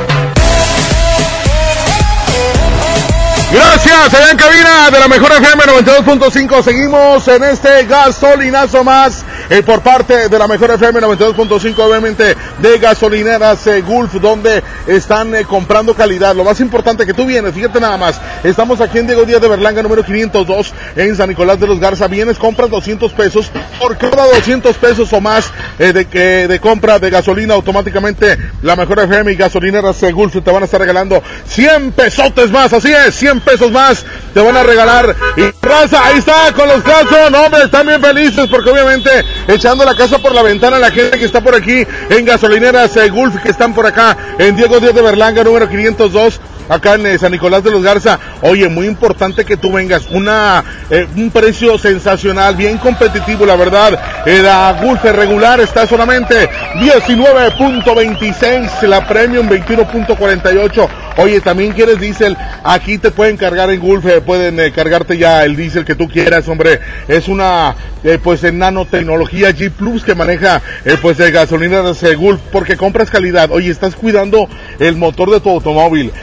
Gracias, allá en cabina de la mejor FM 92.5. Seguimos en este gasolinazo más eh, por parte de la mejor FM 92.5, obviamente de gasolineras eh, Gulf, donde están eh, comprando calidad. Lo más importante que tú vienes, fíjate nada más. Estamos aquí en Diego Díaz de Berlanga, número 502, en San Nicolás de los Garza. Vienes, compras 200 pesos. Por cada 200 pesos o más eh, de, de compra de gasolina, automáticamente la mejor FM y gasolineras Gulf te van a estar regalando 100 pesotes más. Así es, 100 pesos más te van a regalar. Y raza, ahí está con los casos. No, hombre, están bien felices porque obviamente echando la casa por la ventana la gente que está por aquí en gasolineras eh, Gulf que están por acá en Diego Díaz de Berlanga número 502 acá en eh, San Nicolás de los Garza. Oye, muy importante que tú vengas. Una, eh, un precio sensacional, bien competitivo, la verdad. La Gulf regular está solamente 19.26, la Premium 21.48. Oye, también quieres diésel, aquí te pueden cargar en Gulf, eh, pueden eh, cargarte ya el diésel que tú quieras, hombre. Es una, pues, en nanotecnología G Plus que maneja, eh, pues, de Gulf, porque compras calidad. Oye, estás cuidando el motor de tu automóvil,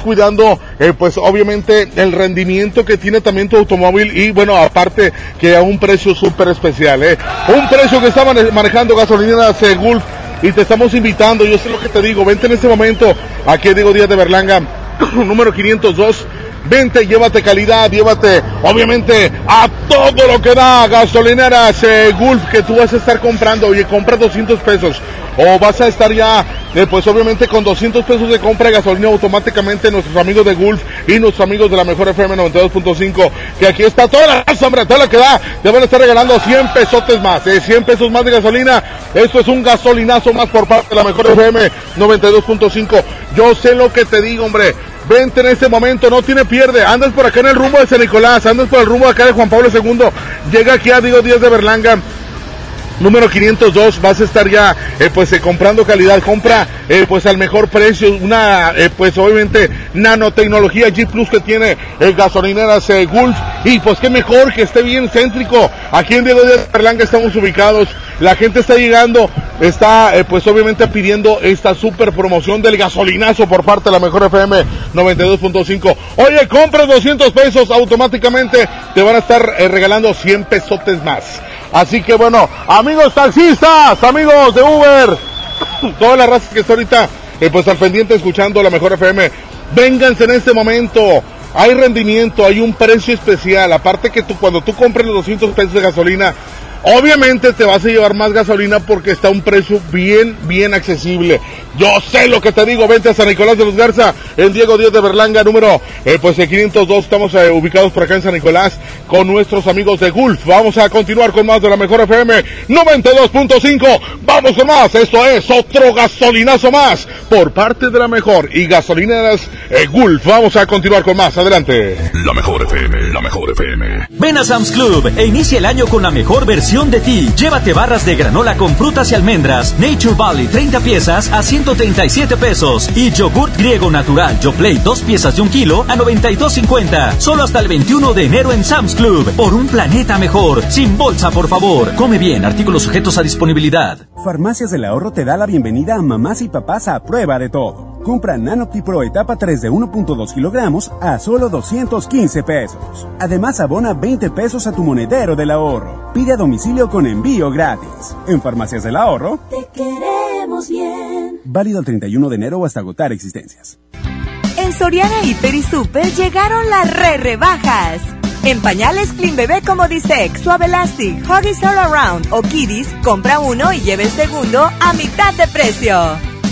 cuidando, eh, pues, obviamente, el rendimiento que tiene también tu automóvil y, bueno, aparte que a un precio súper especial, eh. Un precio que está mane- manejando gasolineras eh, Gulf y te estamos invitando, yo sé lo que te digo, vente en este momento, aquí digo Díaz de Berlanga, [COUGHS] número 502, vente, llévate calidad, llévate, obviamente, a todo lo que da gasolineras eh, Gulf que tú vas a estar comprando, oye, compra 200 pesos, o vas a estar ya, eh, pues obviamente con 200 pesos de compra de gasolina automáticamente nuestros amigos de Gulf y nuestros amigos de la mejor FM 92.5, que aquí está toda la raza, hombre, toda la que da, te van a estar regalando 100 pesotes más, eh, 100 pesos más de gasolina, esto es un gasolinazo más por parte de la mejor FM 92.5, yo sé lo que te digo, hombre, Vente en este momento, no tiene pierde. Andas por acá en el rumbo de San Nicolás, andas por el rumbo acá de Juan Pablo II. Llega aquí a Diego Díaz de Berlanga. Número 502, vas a estar ya, eh, pues, eh, comprando calidad, compra, eh, pues, al mejor precio, una, pues, obviamente, nanotecnología G Plus que tiene gasolineras Gulf, y pues, qué mejor que esté bien céntrico, aquí en Diego Díaz de Berlanga estamos ubicados, la gente está llegando, está, eh, pues, obviamente, pidiendo esta super promoción del gasolinazo por parte de la mejor FM 92.5, oye, compras 200 pesos, automáticamente te van a estar eh, regalando 100 pesotes más. Así que bueno, amigos taxistas, amigos de Uber, [COUGHS] toda la raza que está ahorita eh, pues al pendiente escuchando la mejor FM, vénganse en este momento. Hay rendimiento, hay un precio especial. Aparte que tú cuando tú compres los 200 pesos de gasolina, Obviamente te vas a llevar más gasolina porque está a un precio bien, bien accesible. Yo sé lo que te digo, vente a San Nicolás de los Garza, en Diego Díaz de Berlanga, número eh, pues el 502, estamos eh, ubicados por acá en San Nicolás con nuestros amigos de Gulf. Vamos a continuar con más de la mejor FM 92.5. Vamos con más, esto es otro gasolinazo más por parte de la mejor y gasolineras eh, Gulf. Vamos a continuar con más, adelante. La mejor FM, la mejor FM. Ven a Sam's Club e inicia el año con la mejor versión de ti. Llévate barras de granola con frutas y almendras, Nature Valley 30 piezas a 137 pesos y yogurt griego natural Yoplait 2 piezas de un kilo a 92.50. Solo hasta el 21 de enero en Sam's Club. Por un planeta mejor. Sin bolsa, por favor. Come bien. Artículos sujetos a disponibilidad. Farmacias del Ahorro te da la bienvenida a mamás y papás a prueba de todo. Compra Nanopti Pro etapa 3 de 1.2 kilogramos a solo 215 pesos. Además, abona 20 pesos a tu monedero del ahorro. Pide a domicilio con envío gratis. En Farmacias del Ahorro, Te queremos bien. válido el 31 de enero o hasta agotar existencias. En Soriana Hiper y Super llegaron las re rebajas. En pañales Clean Bebé como Disex, Suave Elastic, Huggies All Around o Kiddies, compra uno y lleve el segundo a mitad de precio.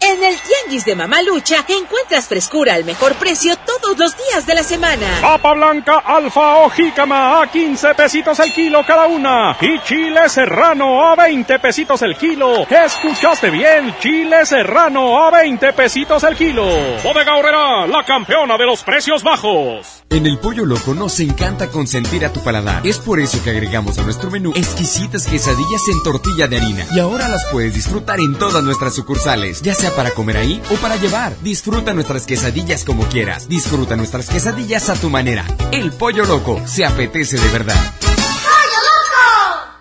En el Tianguis de Mamalucha encuentras frescura al mejor precio todos los días de la semana. Papa blanca, alfa o jícama a 15 pesitos el kilo cada una. Y chile serrano a 20 pesitos el kilo. ¿Escuchaste bien? Chile serrano a 20 pesitos el kilo. Bodega Horrera, la campeona de los precios bajos. En el Pollo Loco nos encanta consentir a tu paladar. Es por eso que agregamos a nuestro menú exquisitas quesadillas en tortilla de harina. Y ahora las puedes disfrutar en todas nuestras sucursales, ya sea para comer ahí o para llevar. Disfruta nuestras quesadillas como quieras. Disfruta nuestras quesadillas a tu manera. El Pollo Loco se apetece de verdad.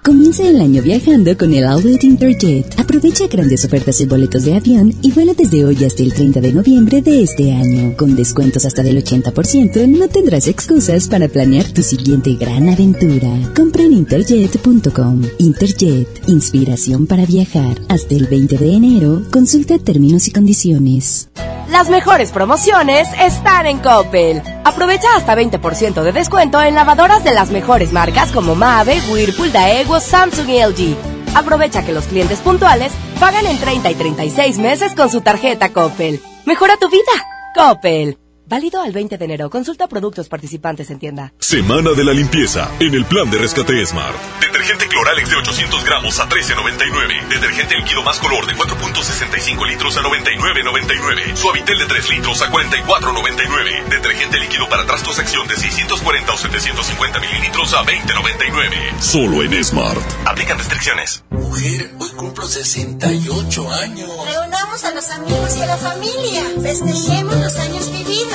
Comienza el año viajando con el Outlet Interjet. Aprovecha grandes ofertas en boletos de avión y vuela desde hoy hasta el 30 de noviembre de este año. Con descuentos hasta del 80%, no tendrás excusas para planear tu siguiente gran aventura. Compra en interjet.com. Interjet, inspiración para viajar. Hasta el 20 de enero, consulta términos y condiciones. Las mejores promociones están en Coppel. Aprovecha hasta 20% de descuento en lavadoras de las mejores marcas como Mave, Whirlpool, Daewoo, Samsung y LG. Aprovecha que los clientes puntuales pagan en 30 y 36 meses con su tarjeta Coppel. Mejora tu vida. Coppel. Válido al 20 de enero. Consulta productos participantes en tienda. Semana de la limpieza en el plan de rescate Smart. Detergente Cloralex de 800 gramos a 13.99. Detergente líquido más color de 4.65 litros a 99.99. Suavitel de 3 litros a 44.99. Detergente líquido para trastos acción de 640 o 750 mililitros a 20.99. Solo en Smart. Aplican restricciones. Mujer, hoy cumplo 68 años. Reunamos a los amigos y a la familia. Festejemos los años vividos.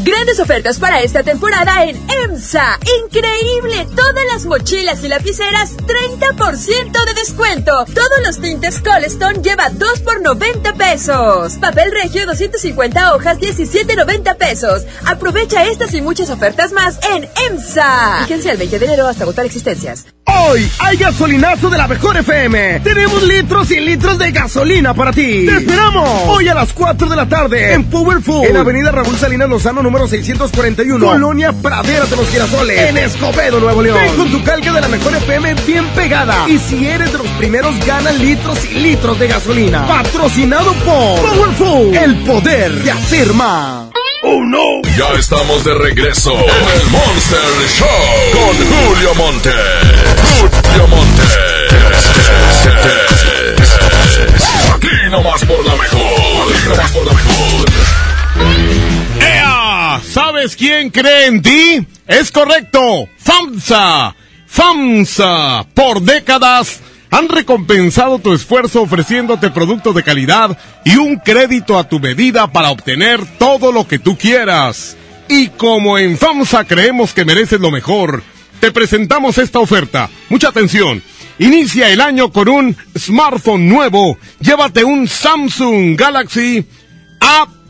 Grandes ofertas para esta temporada en EMSA. Increíble. Todas las mochilas y lapiceras 30% de descuento. Todos los tintes Colestone lleva 2 por 90 pesos. Papel regio 250 hojas 17.90 pesos. Aprovecha estas y muchas ofertas más en EMSA. Fíjense el 20 de enero hasta agotar existencias. Hoy hay gasolinazo de la mejor FM. Tenemos litros y litros de gasolina para ti. ¡Te esperamos! Hoy a las 4 de la tarde en Powerful. En Avenida Raúl Salinas Lozano, número 641. Colonia Praderas de los Girasoles. En Escobedo, Nuevo León. Ven con tu calca de la mejor FM bien pegada. Y si eres de los primeros, gana litros y litros de gasolina. Patrocinado por Powerful. El poder de hacer más. ¡Oh, no! Ya estamos de regreso en el Monster Show con Julio Monte. Julio Monte. Aquí nomás por la mejor. Aquí nomás por la mejor. ¡Ea! ¿Sabes ¿Sabes quién cree en ti? Es correcto, FAMSA. FAMSA, por décadas, han recompensado tu esfuerzo ofreciéndote productos de calidad y un crédito a tu medida para obtener todo lo que tú quieras. Y como en FAMSA creemos que mereces lo mejor, te presentamos esta oferta. Mucha atención. Inicia el año con un smartphone nuevo. Llévate un Samsung Galaxy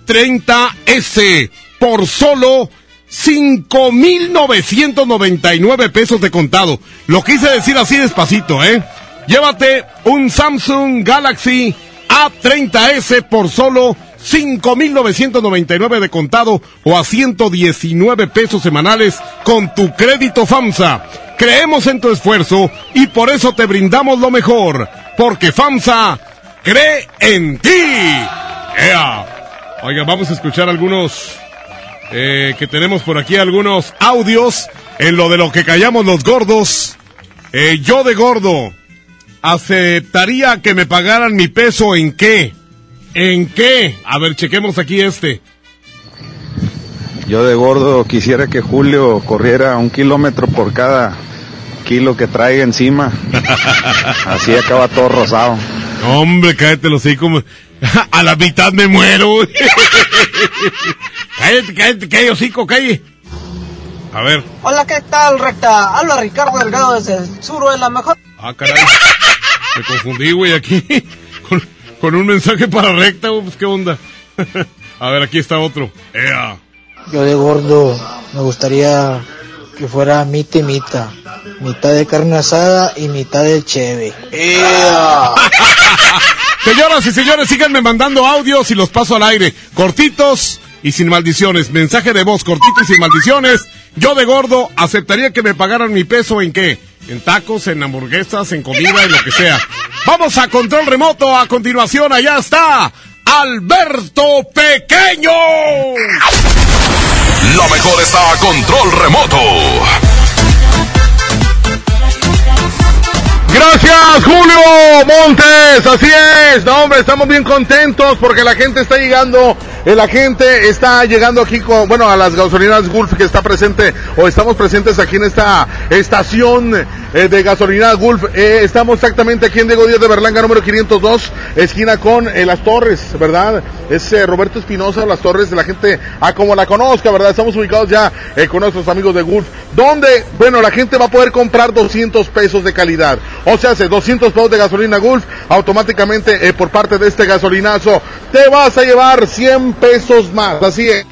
A30S por solo 5.999 pesos de contado. Lo quise decir así despacito, ¿eh? Llévate un Samsung Galaxy A30S por solo 5.999 de contado o a 119 pesos semanales con tu crédito FAMSA. Creemos en tu esfuerzo y por eso te brindamos lo mejor, porque FAMSA cree en ti. ¡Ea! Oiga, vamos a escuchar algunos eh, que tenemos por aquí, algunos audios en lo de lo que callamos los gordos. Eh, yo de gordo, ¿aceptaría que me pagaran mi peso en qué? ¿En qué? A ver, chequemos aquí este. Yo de gordo quisiera que Julio corriera un kilómetro por cada kilo que trae encima. [LAUGHS] Así acaba todo rosado. Hombre, cállate los como [LAUGHS] A la mitad me muero. [LAUGHS] cállate, cállate, cállate, hocico, cállate. A ver. Hola, ¿qué tal, recta? Habla Ricardo Delgado desde el sur de la mejor. Ah, caray. Me confundí, güey, aquí. [LAUGHS] Con, con un mensaje para recta, güey, pues qué onda. [LAUGHS] A ver, aquí está otro. Ea. Yo de gordo me gustaría que fuera mita y mita. Mitad de carne asada y mitad de cheve. ¡Ea! [LAUGHS] Señoras y señores, síganme mandando audios y los paso al aire. Cortitos y sin maldiciones. Mensaje de voz cortito y sin maldiciones. Yo de gordo aceptaría que me pagaran mi peso en qué? En tacos, en hamburguesas, en comida, en lo que sea. Vamos a control remoto. A continuación, allá está Alberto Pequeño. Lo mejor está a control remoto. Gracias, Julio Montes. Así es. No, hombre, estamos bien contentos porque la gente está llegando. Eh, La gente está llegando aquí con, bueno, a las gasolineras Gulf que está presente o estamos presentes aquí en esta estación eh, de gasolina Gulf. Eh, estamos exactamente aquí en Diego Díaz de Berlanga, número 502, esquina con eh, Las Torres, ¿verdad? Es Roberto Espinosa, Las Torres, la gente, a como la conozca, ¿verdad? Estamos ubicados ya con nuestros amigos de Gulf, donde, bueno, la gente va a poder comprar 200 pesos de calidad. O sea, hace 200 pesos de gasolina Gulf, automáticamente por parte de este gasolinazo, te vas a llevar 100 pesos más. Así es.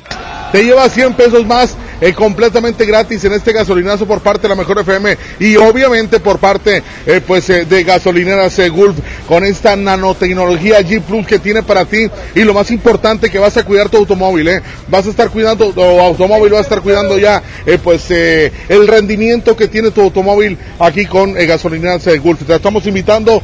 Te llevas 100 pesos más eh, completamente gratis en este gasolinazo por parte de la Mejor FM y obviamente por parte eh, pues eh, de gasolineras Gulf con esta nanotecnología G Plus que tiene para ti y lo más importante que vas a cuidar tu automóvil, vas a estar cuidando tu automóvil, vas a estar cuidando ya pues el rendimiento que tiene tu automóvil aquí con gasolineras Gulf. Te estamos invitando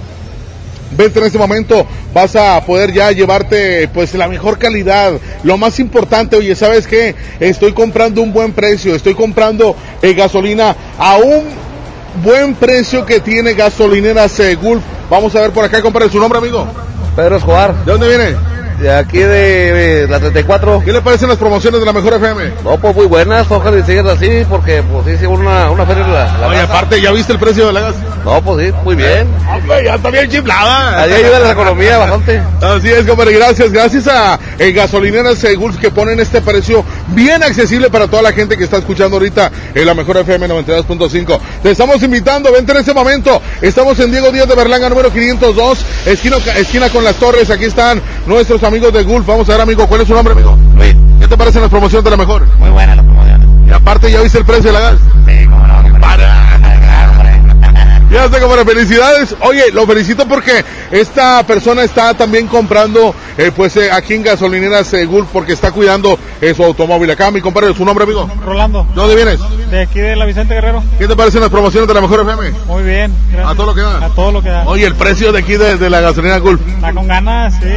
Vente en este momento, vas a poder ya llevarte pues la mejor calidad. Lo más importante, oye, ¿sabes qué? Estoy comprando un buen precio, estoy comprando eh, gasolina a un buen precio que tiene gasolineras eh, Gulf. Vamos a ver por acá, compadre, su nombre, amigo. Pedro Escobar. ¿De dónde viene? De aquí de, la 34. ¿Qué le parecen las promociones de la Mejor FM? No, pues muy buenas, ojalá y sigan así, porque pues sí, una, una feria la, la Oye, aparte, ¿ya viste el precio de la gas? No, pues sí, muy bien. Hombre, ya está bien chiflada. Ahí ayuda la economía bastante. Así es, compadre, gracias. Gracias a eh, gasolineras eh, Gulf que ponen este precio bien accesible para toda la gente que está escuchando ahorita en la mejor FM 92.5. Te estamos invitando, vente en este momento. Estamos en Diego Díaz de Berlanga, número 502, esquina, esquina con las torres. Aquí están nuestros amigos de Gulf. Vamos a ver, amigo, ¿cuál es su nombre, amigo? Luis. ¿Qué te parecen las promociones de la mejor? Muy buena la promoción. Y aparte, ¿ya viste el precio de la gas? Sí, cómo no. Ya está, compadre, felicidades. Oye, lo felicito porque esta persona está también comprando, eh, pues, eh, aquí en gasolineras eh, Gulf porque está cuidando eh, su automóvil. Acá, mi compadre, ¿su nombre, amigo? Rolando. ¿De dónde vienes? De aquí de la Vicente Guerrero. ¿Qué te parecen las promociones de la Mejor FM? Muy bien. gracias. A todo lo que da. A todo lo que da. Oye, el precio de aquí de, de la gasolina Gulf. Está con ganas, sí.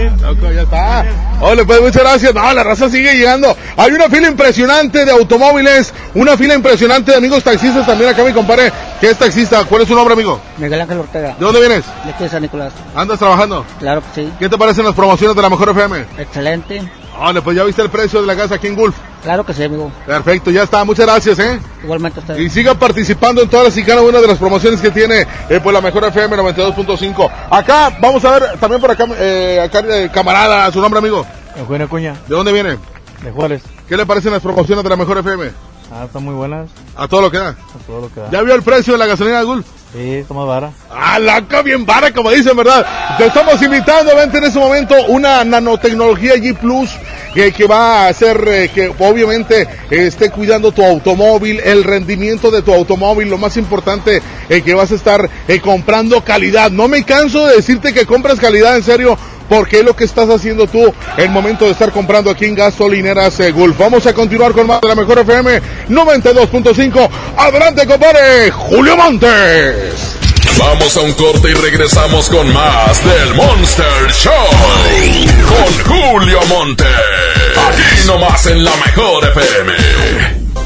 ya está. Oye, pues muchas gracias. No, la raza sigue llegando. Hay una fila impresionante de automóviles, una fila impresionante de amigos taxistas también acá, mi compadre, que es taxista. ¿Cuál es su nombre, amigo? Miguel Ángel Ortega. ¿De dónde vienes? De aquí de San Nicolás. ¿Andas trabajando? Claro que sí. ¿Qué te parecen las promociones de la Mejor FM? Excelente. Vale, pues ya viste el precio de la gas aquí en Gulf. Claro que sí, amigo. Perfecto, ya está. Muchas gracias, ¿eh? Igualmente usted. Y sigan participando en todas y cada una de las promociones que tiene eh, pues la mejor FM 92.5. Acá, vamos a ver, también por acá, eh, acá eh, camarada, su nombre, amigo. Eugenio Cuña, ¿De dónde viene? de Juárez. ¿Qué le parecen las promociones de la mejor FM? Ah, están muy buenas. A todo lo que da. A todo lo que da. ¿Ya vio el precio de la gasolina de Gulf? Sí, más vara. Ah, bien vara, como dicen, ¿verdad? Te estamos invitando, vente en este momento una nanotecnología G Plus que, que va a hacer eh, que obviamente eh, esté cuidando tu automóvil, el rendimiento de tu automóvil, lo más importante eh, que vas a estar eh, comprando calidad. No me canso de decirte que compras calidad en serio. Porque es lo que estás haciendo tú el momento de estar comprando aquí en gasolineras Gulf. Vamos a continuar con más de la mejor FM 92.5. Adelante, compadre, Julio Montes. Vamos a un corte y regresamos con más del Monster Show. Con Julio Monte. Aquí nomás en la mejor FM.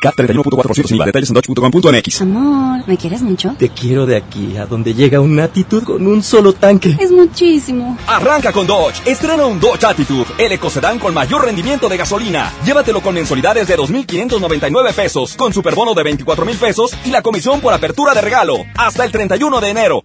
CAT 31.4% sin IVA. Detalles en dodge.com.mx. Amor, ¿me quieres mucho? Te quiero de aquí a donde llega una actitud con un solo tanque. Es muchísimo. Arranca con Dodge. Estrena un Dodge Attitude, el ecocedán con mayor rendimiento de gasolina. Llévatelo con mensualidades de 2.599 pesos, con superbono de 24.000 pesos y la comisión por apertura de regalo. Hasta el 31 de enero.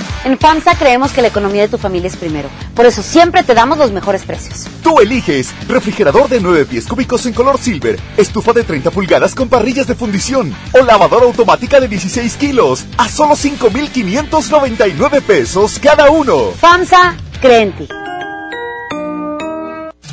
En FAMSA creemos que la economía de tu familia es primero. Por eso siempre te damos los mejores precios. Tú eliges refrigerador de 9 pies cúbicos en color silver, estufa de 30 pulgadas con parrillas de fundición o lavadora automática de 16 kilos a solo 5,599 pesos cada uno. FAMSA, cree en ti.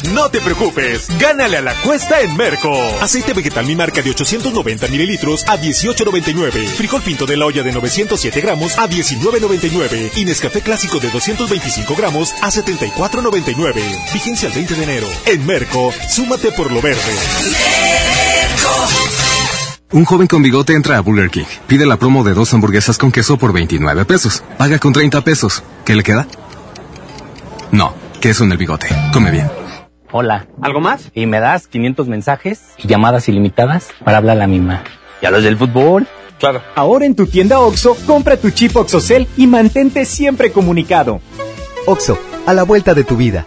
No te preocupes, gánale a la cuesta en Merco. Aceite vegetal mi marca de 890 mililitros a 18.99. Frijol pinto de la olla de 907 gramos a 19.99. Y Nescafé clásico de 225 gramos a 74.99. Vigencia el 20 de enero. En Merco, súmate por lo verde. Un joven con bigote entra a Burger King. Pide la promo de dos hamburguesas con queso por 29 pesos. Paga con 30 pesos. ¿Qué le queda? No, queso en el bigote. Come bien. Hola. ¿Algo más? Y me das 500 mensajes y llamadas ilimitadas para hablar a la misma. ¿Y a los del fútbol? Claro. Ahora en tu tienda OXO, compra tu chip OXOCEL y mantente siempre comunicado. OXO, a la vuelta de tu vida.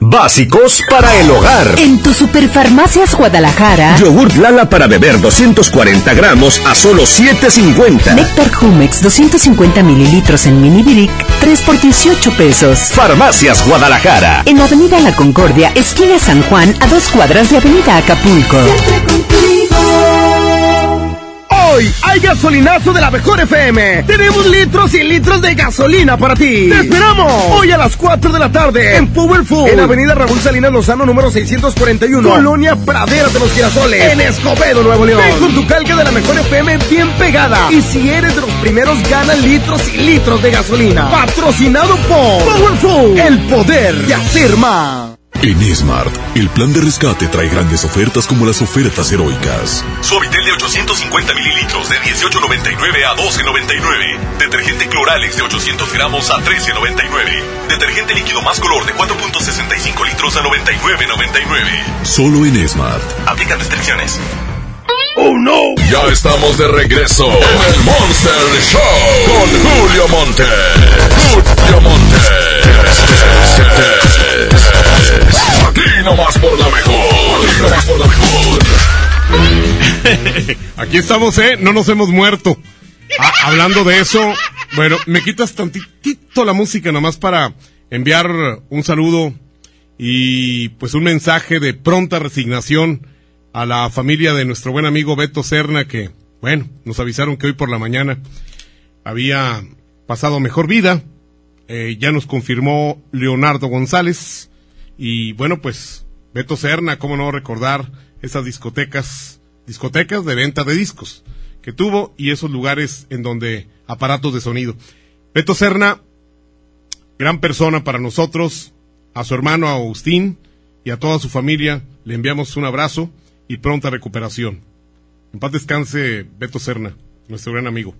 Básicos para el hogar. En tu Superfarmacias Guadalajara. Yogurt Lala para beber 240 gramos a solo 7.50. Néctar Jumex 250 mililitros en mini brick, 3 por 18 pesos. Farmacias Guadalajara. En Avenida La Concordia, esquina San Juan, a dos cuadras de Avenida Acapulco. Hoy hay gasolinazo de la mejor FM. Tenemos litros y litros de gasolina para ti. ¡Te esperamos! Hoy a las 4 de la tarde en Powerful. En Avenida Raúl Salinas Lozano, número 641. Colonia Praderas de los Girasoles. En Escobedo, Nuevo León. Ven con tu calca de la mejor FM bien pegada. Y si eres de los primeros, gana litros y litros de gasolina. Patrocinado por Powerful. El poder de hacer más. En Smart, el plan de rescate trae grandes ofertas como las ofertas heroicas. Suavitel de 850 mililitros de 18.99 a 12.99. Detergente Cloralex de 800 gramos a 13.99. Detergente líquido más color de 4.65 litros a 99.99. Solo en Smart. Aplican restricciones. ¡Oh, no! Ya estamos de regreso en el Monster Show con Julio Monte. Julio Monte. Aquí estamos, ¿eh? No nos hemos muerto. Ah, hablando de eso, bueno, me quitas tantitito la música nomás para enviar un saludo y pues un mensaje de pronta resignación a la familia de nuestro buen amigo Beto Serna que, bueno, nos avisaron que hoy por la mañana había pasado mejor vida. Eh, ya nos confirmó Leonardo González. Y bueno, pues Beto Serna, cómo no recordar esas discotecas, discotecas de venta de discos que tuvo y esos lugares en donde aparatos de sonido. Beto Serna, gran persona para nosotros, a su hermano Agustín y a toda su familia le enviamos un abrazo y pronta recuperación. En paz descanse Beto Serna, nuestro gran amigo.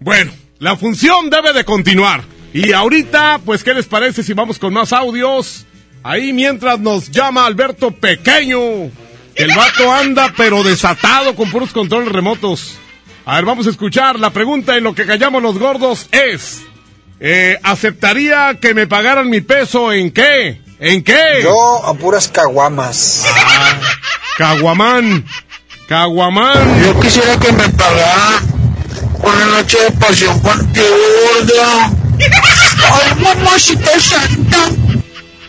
Bueno, la función debe de continuar. Y ahorita, pues, ¿qué les parece si vamos con más audios? Ahí mientras nos llama Alberto Pequeño. El vato anda pero desatado con puros controles remotos. A ver, vamos a escuchar. La pregunta en lo que callamos los gordos es... Eh, ¿Aceptaría que me pagaran mi peso en qué? ¿En qué? Yo a puras caguamas. Ah, caguamán. Caguamán. Yo quisiera que me pagara una noche de pasión. Ay, mamacita santa.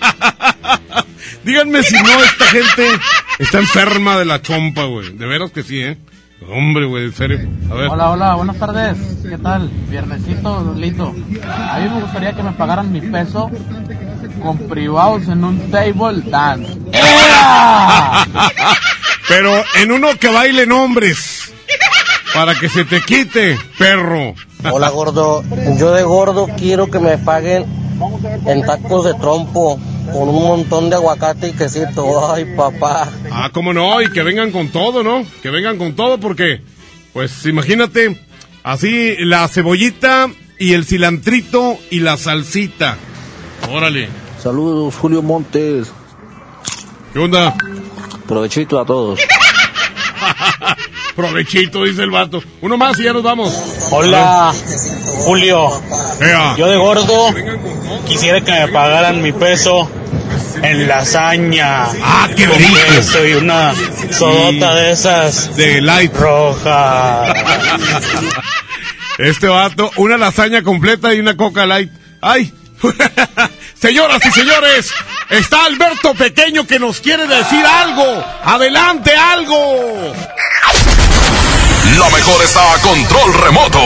[LAUGHS] Díganme si no, esta gente está enferma de la chompa, güey. De veras que sí, ¿eh? Hombre, güey, en serio. A ver. Hola, hola, buenas tardes. ¿Qué tal? Viernesito, lindo. A mí me gustaría que me pagaran mi peso con privados en un table dance. ¡Ea! [LAUGHS] Pero en uno que baile nombres. Para que se te quite, perro. Hola, gordo. Yo de gordo quiero que me paguen en tacos de trompo con un montón de aguacate y quesito. Ay, papá. Ah, cómo no, y que vengan con todo, ¿no? Que vengan con todo porque, pues imagínate, así la cebollita y el cilantrito y la salsita. Órale. Saludos, Julio Montes. ¿Qué onda? Provechito a todos. [LAUGHS] Provechito, dice el vato. Uno más y ya nos vamos. Hola, Julio. Yo de gordo quisiera que me pagaran mi peso en lasaña. Ah, qué rico. queso y una sodota de esas. De light. Roja. [LAUGHS] Este vato, una lasaña completa y una coca light. ¡Ay! [LAUGHS] Señoras y señores, está Alberto Pequeño que nos quiere decir algo. ¡Adelante, algo! La mejor está a control remoto.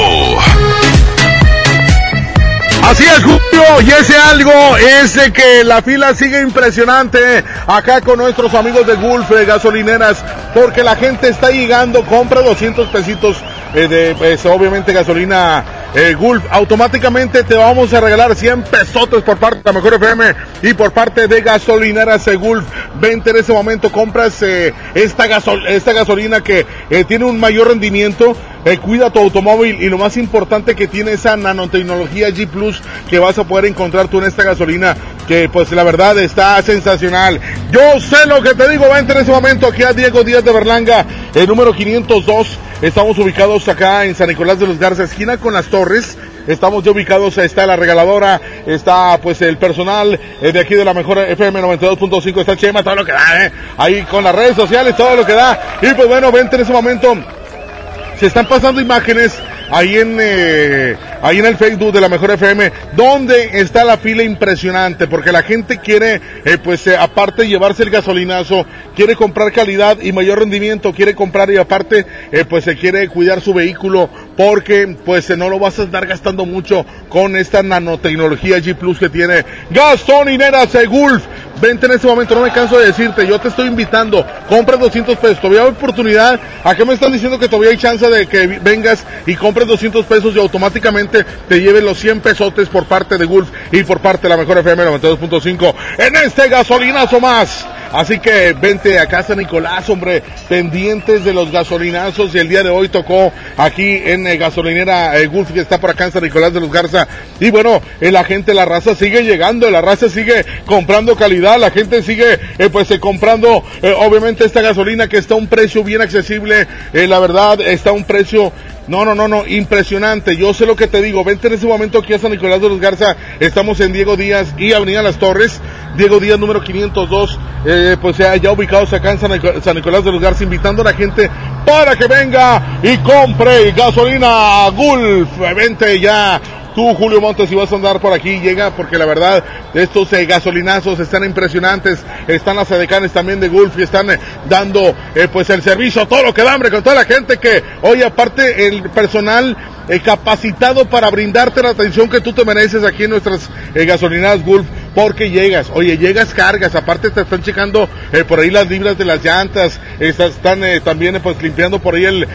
Así es, Julio, y ese algo es de que la fila sigue impresionante acá con nuestros amigos de Gulf de gasolineras, porque la gente está llegando, compra 200 pesitos eh, de, pues, obviamente, gasolina Gulf. Automáticamente te vamos a regalar 100 pesotes por parte de la Mejor FM y por parte de gasolineras Gulf. Vente en ese momento, compras eh, esta, gasol esta gasolina que eh, tiene un mayor rendimiento. Eh, cuida tu automóvil y lo más importante que tiene esa nanotecnología G Plus que vas a poder encontrar tú en esta gasolina que pues la verdad está sensacional. Yo sé lo que te digo, vente en ese momento aquí a Diego Díaz de Berlanga, el número 502. Estamos ubicados acá en San Nicolás de los Garza, esquina con las torres. Estamos ya ubicados, está la regaladora, está pues el personal eh, de aquí de la mejor FM 92.5, está Chema, todo lo que da, eh. ahí con las redes sociales, todo lo que da. Y pues bueno, vente en ese momento se están pasando imágenes ahí en eh, ahí en el Facebook de la Mejor FM, donde está la fila impresionante, porque la gente quiere, eh, pues eh, aparte llevarse el gasolinazo, quiere comprar calidad y mayor rendimiento, quiere comprar y aparte, eh, pues se quiere cuidar su vehículo, porque pues no lo vas a estar gastando mucho con esta nanotecnología G Plus que tiene gasolineras Gulf. Vente en este momento, no me canso de decirte, yo te estoy invitando, compra 200 pesos, todavía hay oportunidad, ¿a qué me están diciendo que todavía hay chance de que vengas y compres 200 pesos y automáticamente te lleven los 100 pesotes por parte de Gulf y por parte de la mejor FM 92.5 en este gasolinazo más? Así que vente a casa Nicolás, hombre, pendientes de los gasolinazos y el día de hoy tocó aquí en eh, gasolinera eh, Gulf que está por acá en San Nicolás de los Garza. Y bueno, eh, la gente, la raza sigue llegando, la raza sigue comprando calidad, la gente sigue pues comprando obviamente esta gasolina que está a un precio bien accesible, la verdad está a un precio no, no, no, no, impresionante. Yo sé lo que te digo. Vente en ese momento aquí a San Nicolás de los Garza. Estamos en Diego Díaz y Avenida Las Torres. Diego Díaz número 502. Eh, pues ya, ya ubicados acá en San Nicolás de los Garza, invitando a la gente para que venga y compre gasolina Gulf. Vente ya Tú, Julio Montes, si vas a andar por aquí, llega, porque la verdad, estos eh, gasolinazos están impresionantes. Están las edecanes también de Gulf y están eh, dando, eh, pues, el servicio, todo lo que da, hombre, con toda la gente que, hoy aparte, el personal capacitado para brindarte la atención que tú te mereces aquí en nuestras gasolineras Gulf porque llegas, oye, llegas, cargas, aparte te están checando por ahí las libras de las llantas, están también pues limpiando por ahí el,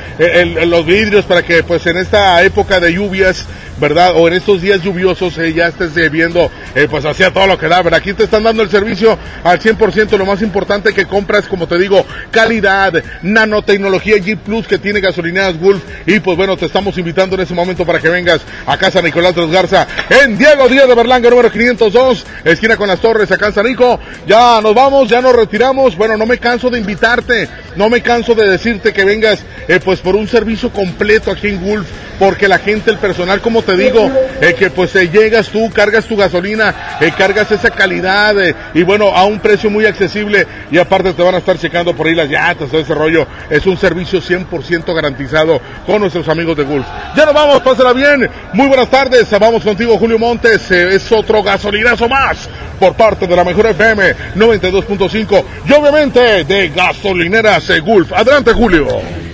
los vidrios para que pues en esta época de lluvias ¿verdad? O en estos días lluviosos eh, ya estés eh, viendo, eh, pues hacía todo lo que da, ¿verdad? Aquí te están dando el servicio al 100%, lo más importante que compras, como te digo, calidad, nanotecnología G Plus que tiene gasolineras Gulf. Y pues bueno, te estamos invitando en ese momento para que vengas a casa Nicolás de Garza en Diego Díaz de Berlanga, número 502, esquina con las torres, acá en San Nico. Ya nos vamos, ya nos retiramos. Bueno, no me canso de invitarte, no me canso de decirte que vengas pues por un servicio completo aquí en Gulf, porque la gente, el personal, como te te digo, eh, que pues eh, llegas tú, cargas tu gasolina, eh, cargas esa calidad y bueno, a un precio muy accesible y aparte te van a estar checando por ahí las llantas, todo ese rollo. Es un servicio 100% garantizado con nuestros amigos de Gulf. Ya nos vamos, pásala bien. Muy buenas tardes, vamos contigo Julio Montes. es otro gasolinazo más por parte de la mejor FM 92.5 y obviamente de gasolineras Gulf. Adelante Julio.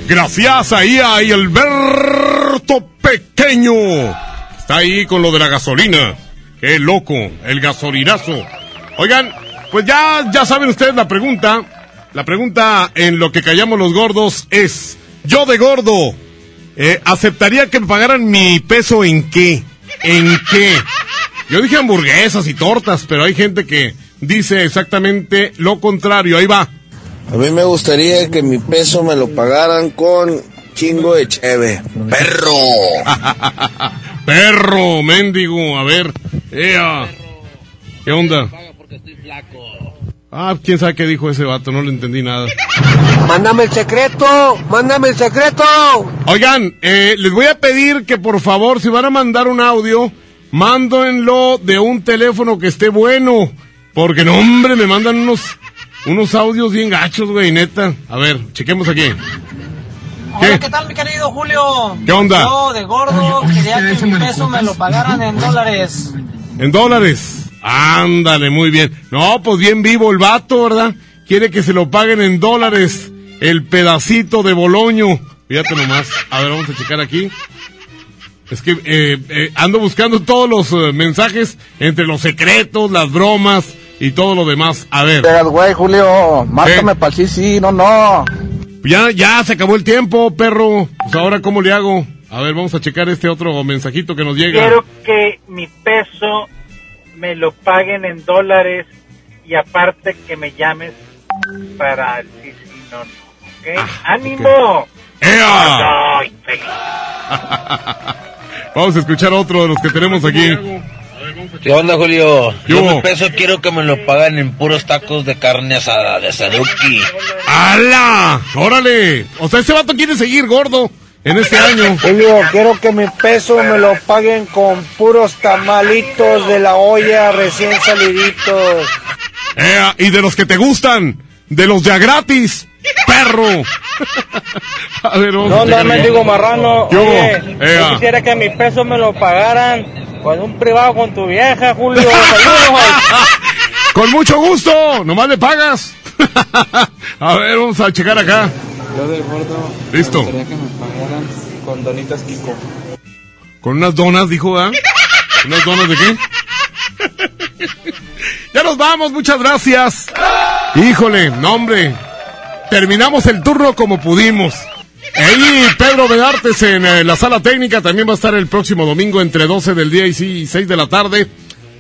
Gracias ahí a Alberto Pequeño. Está ahí con lo de la gasolina. Qué loco, el gasolinazo. Oigan, pues ya, ya saben ustedes la pregunta. La pregunta en lo que callamos los gordos es, yo de gordo, eh, ¿aceptaría que me pagaran mi peso en qué? ¿En qué? Yo dije hamburguesas y tortas, pero hay gente que dice exactamente lo contrario. Ahí va. A mí me gustaría que mi peso me lo pagaran con chingo de cheve. ¡Perro! [LAUGHS] ¡Perro, mendigo! A ver, ea. ¿Qué onda? Ah, quién sabe qué dijo ese vato, no le entendí nada. [LAUGHS] Mándame el secreto, mándame el secreto. Oigan, eh, les voy a pedir que por favor, si van a mandar un audio, mándenlo de un teléfono que esté bueno. Porque no, hombre, me mandan unos unos audios bien gachos, güey, neta. A ver, chequemos aquí. ¿Qué? Hola, ¿qué tal, mi querido Julio? ¿Qué onda? Yo, de gordo, quería que mi peso me lo pagaran en dólares. ¿En dólares? Ándale, muy bien. No, pues bien vivo el vato, ¿verdad? Quiere que se lo paguen en dólares el pedacito de Boloño. Fíjate nomás. A ver, vamos a checar aquí. Es que eh, eh, ando buscando todos los eh, mensajes entre los secretos, las bromas y todo lo demás. A ver. güey, Julio. Márcame para sí, sí, no, no. Ya, ya se acabó el tiempo, perro. Pues ahora, ¿cómo le hago? A ver, vamos a checar este otro mensajito que nos llega. Quiero que mi peso me lo paguen en dólares y aparte que me llames para el sí, sí, no, no. ¿Ok? Ah, ¡Ánimo! ¡Ea! [LAUGHS] vamos a escuchar otro de los que tenemos aquí. ¿Qué onda, Julio? Yo, mi peso quiero que me lo paguen en puros tacos de carne asada de Saruki. ¡Hala! ¡Órale! O sea, ese vato quiere seguir gordo en este año. Julio, quiero que mi peso me lo paguen con puros tamalitos de la olla recién saliditos. Eh, y de los que te gustan, de los ya gratis, perro. [LAUGHS] A ver, vamos No, no, checar me bien. digo marrano. Yo quisiera que mis pesos me lo pagaran con un privado con tu vieja, Julio. Saludos. [LAUGHS] Con mucho gusto, nomás le pagas. [LAUGHS] a ver, vamos a checar acá. Yo de gordo. Listo. Me gustaría que me pagaran con donitas Kiko. Con unas donas, dijo, ¿verdad? ¿Unas donas de qué? ya nos vamos, muchas gracias. Híjole, no hombre. Terminamos el turno como pudimos. Ahí Pedro Bedartes en eh, la sala técnica también va a estar el próximo domingo entre 12 del día y sí- y 6 de la tarde.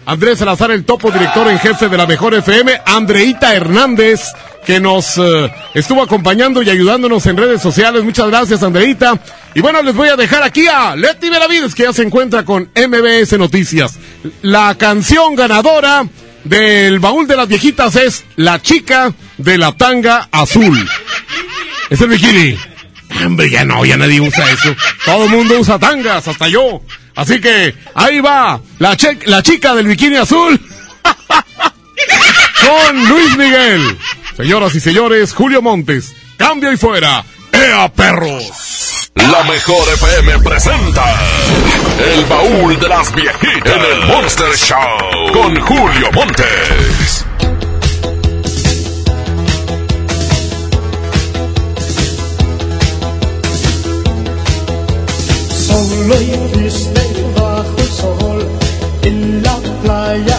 Andrés Salazar, el topo director en jefe de la Mejor FM. Andreita Hernández, que nos eh, estuvo acompañando y ayudándonos en redes sociales. Muchas gracias, Andreita. Y bueno, les voy a dejar aquí a Leti Benavides, que ya se encuentra con MBS Noticias. La canción ganadora del baúl de las viejitas es La chica de la tanga azul. Es el bikini. Hombre, ya no, ya nadie usa eso. Todo el mundo usa tangas, hasta yo. Así que ahí va la, che- la chica del bikini azul [LAUGHS] con Luis Miguel. Señoras y señores, Julio Montes, cambio y fuera. ¡Ea, perros! La mejor FM presenta El baúl de las viejitas en el Monster Show con Julio Montes. Solo y triste bajo el sol, en la playa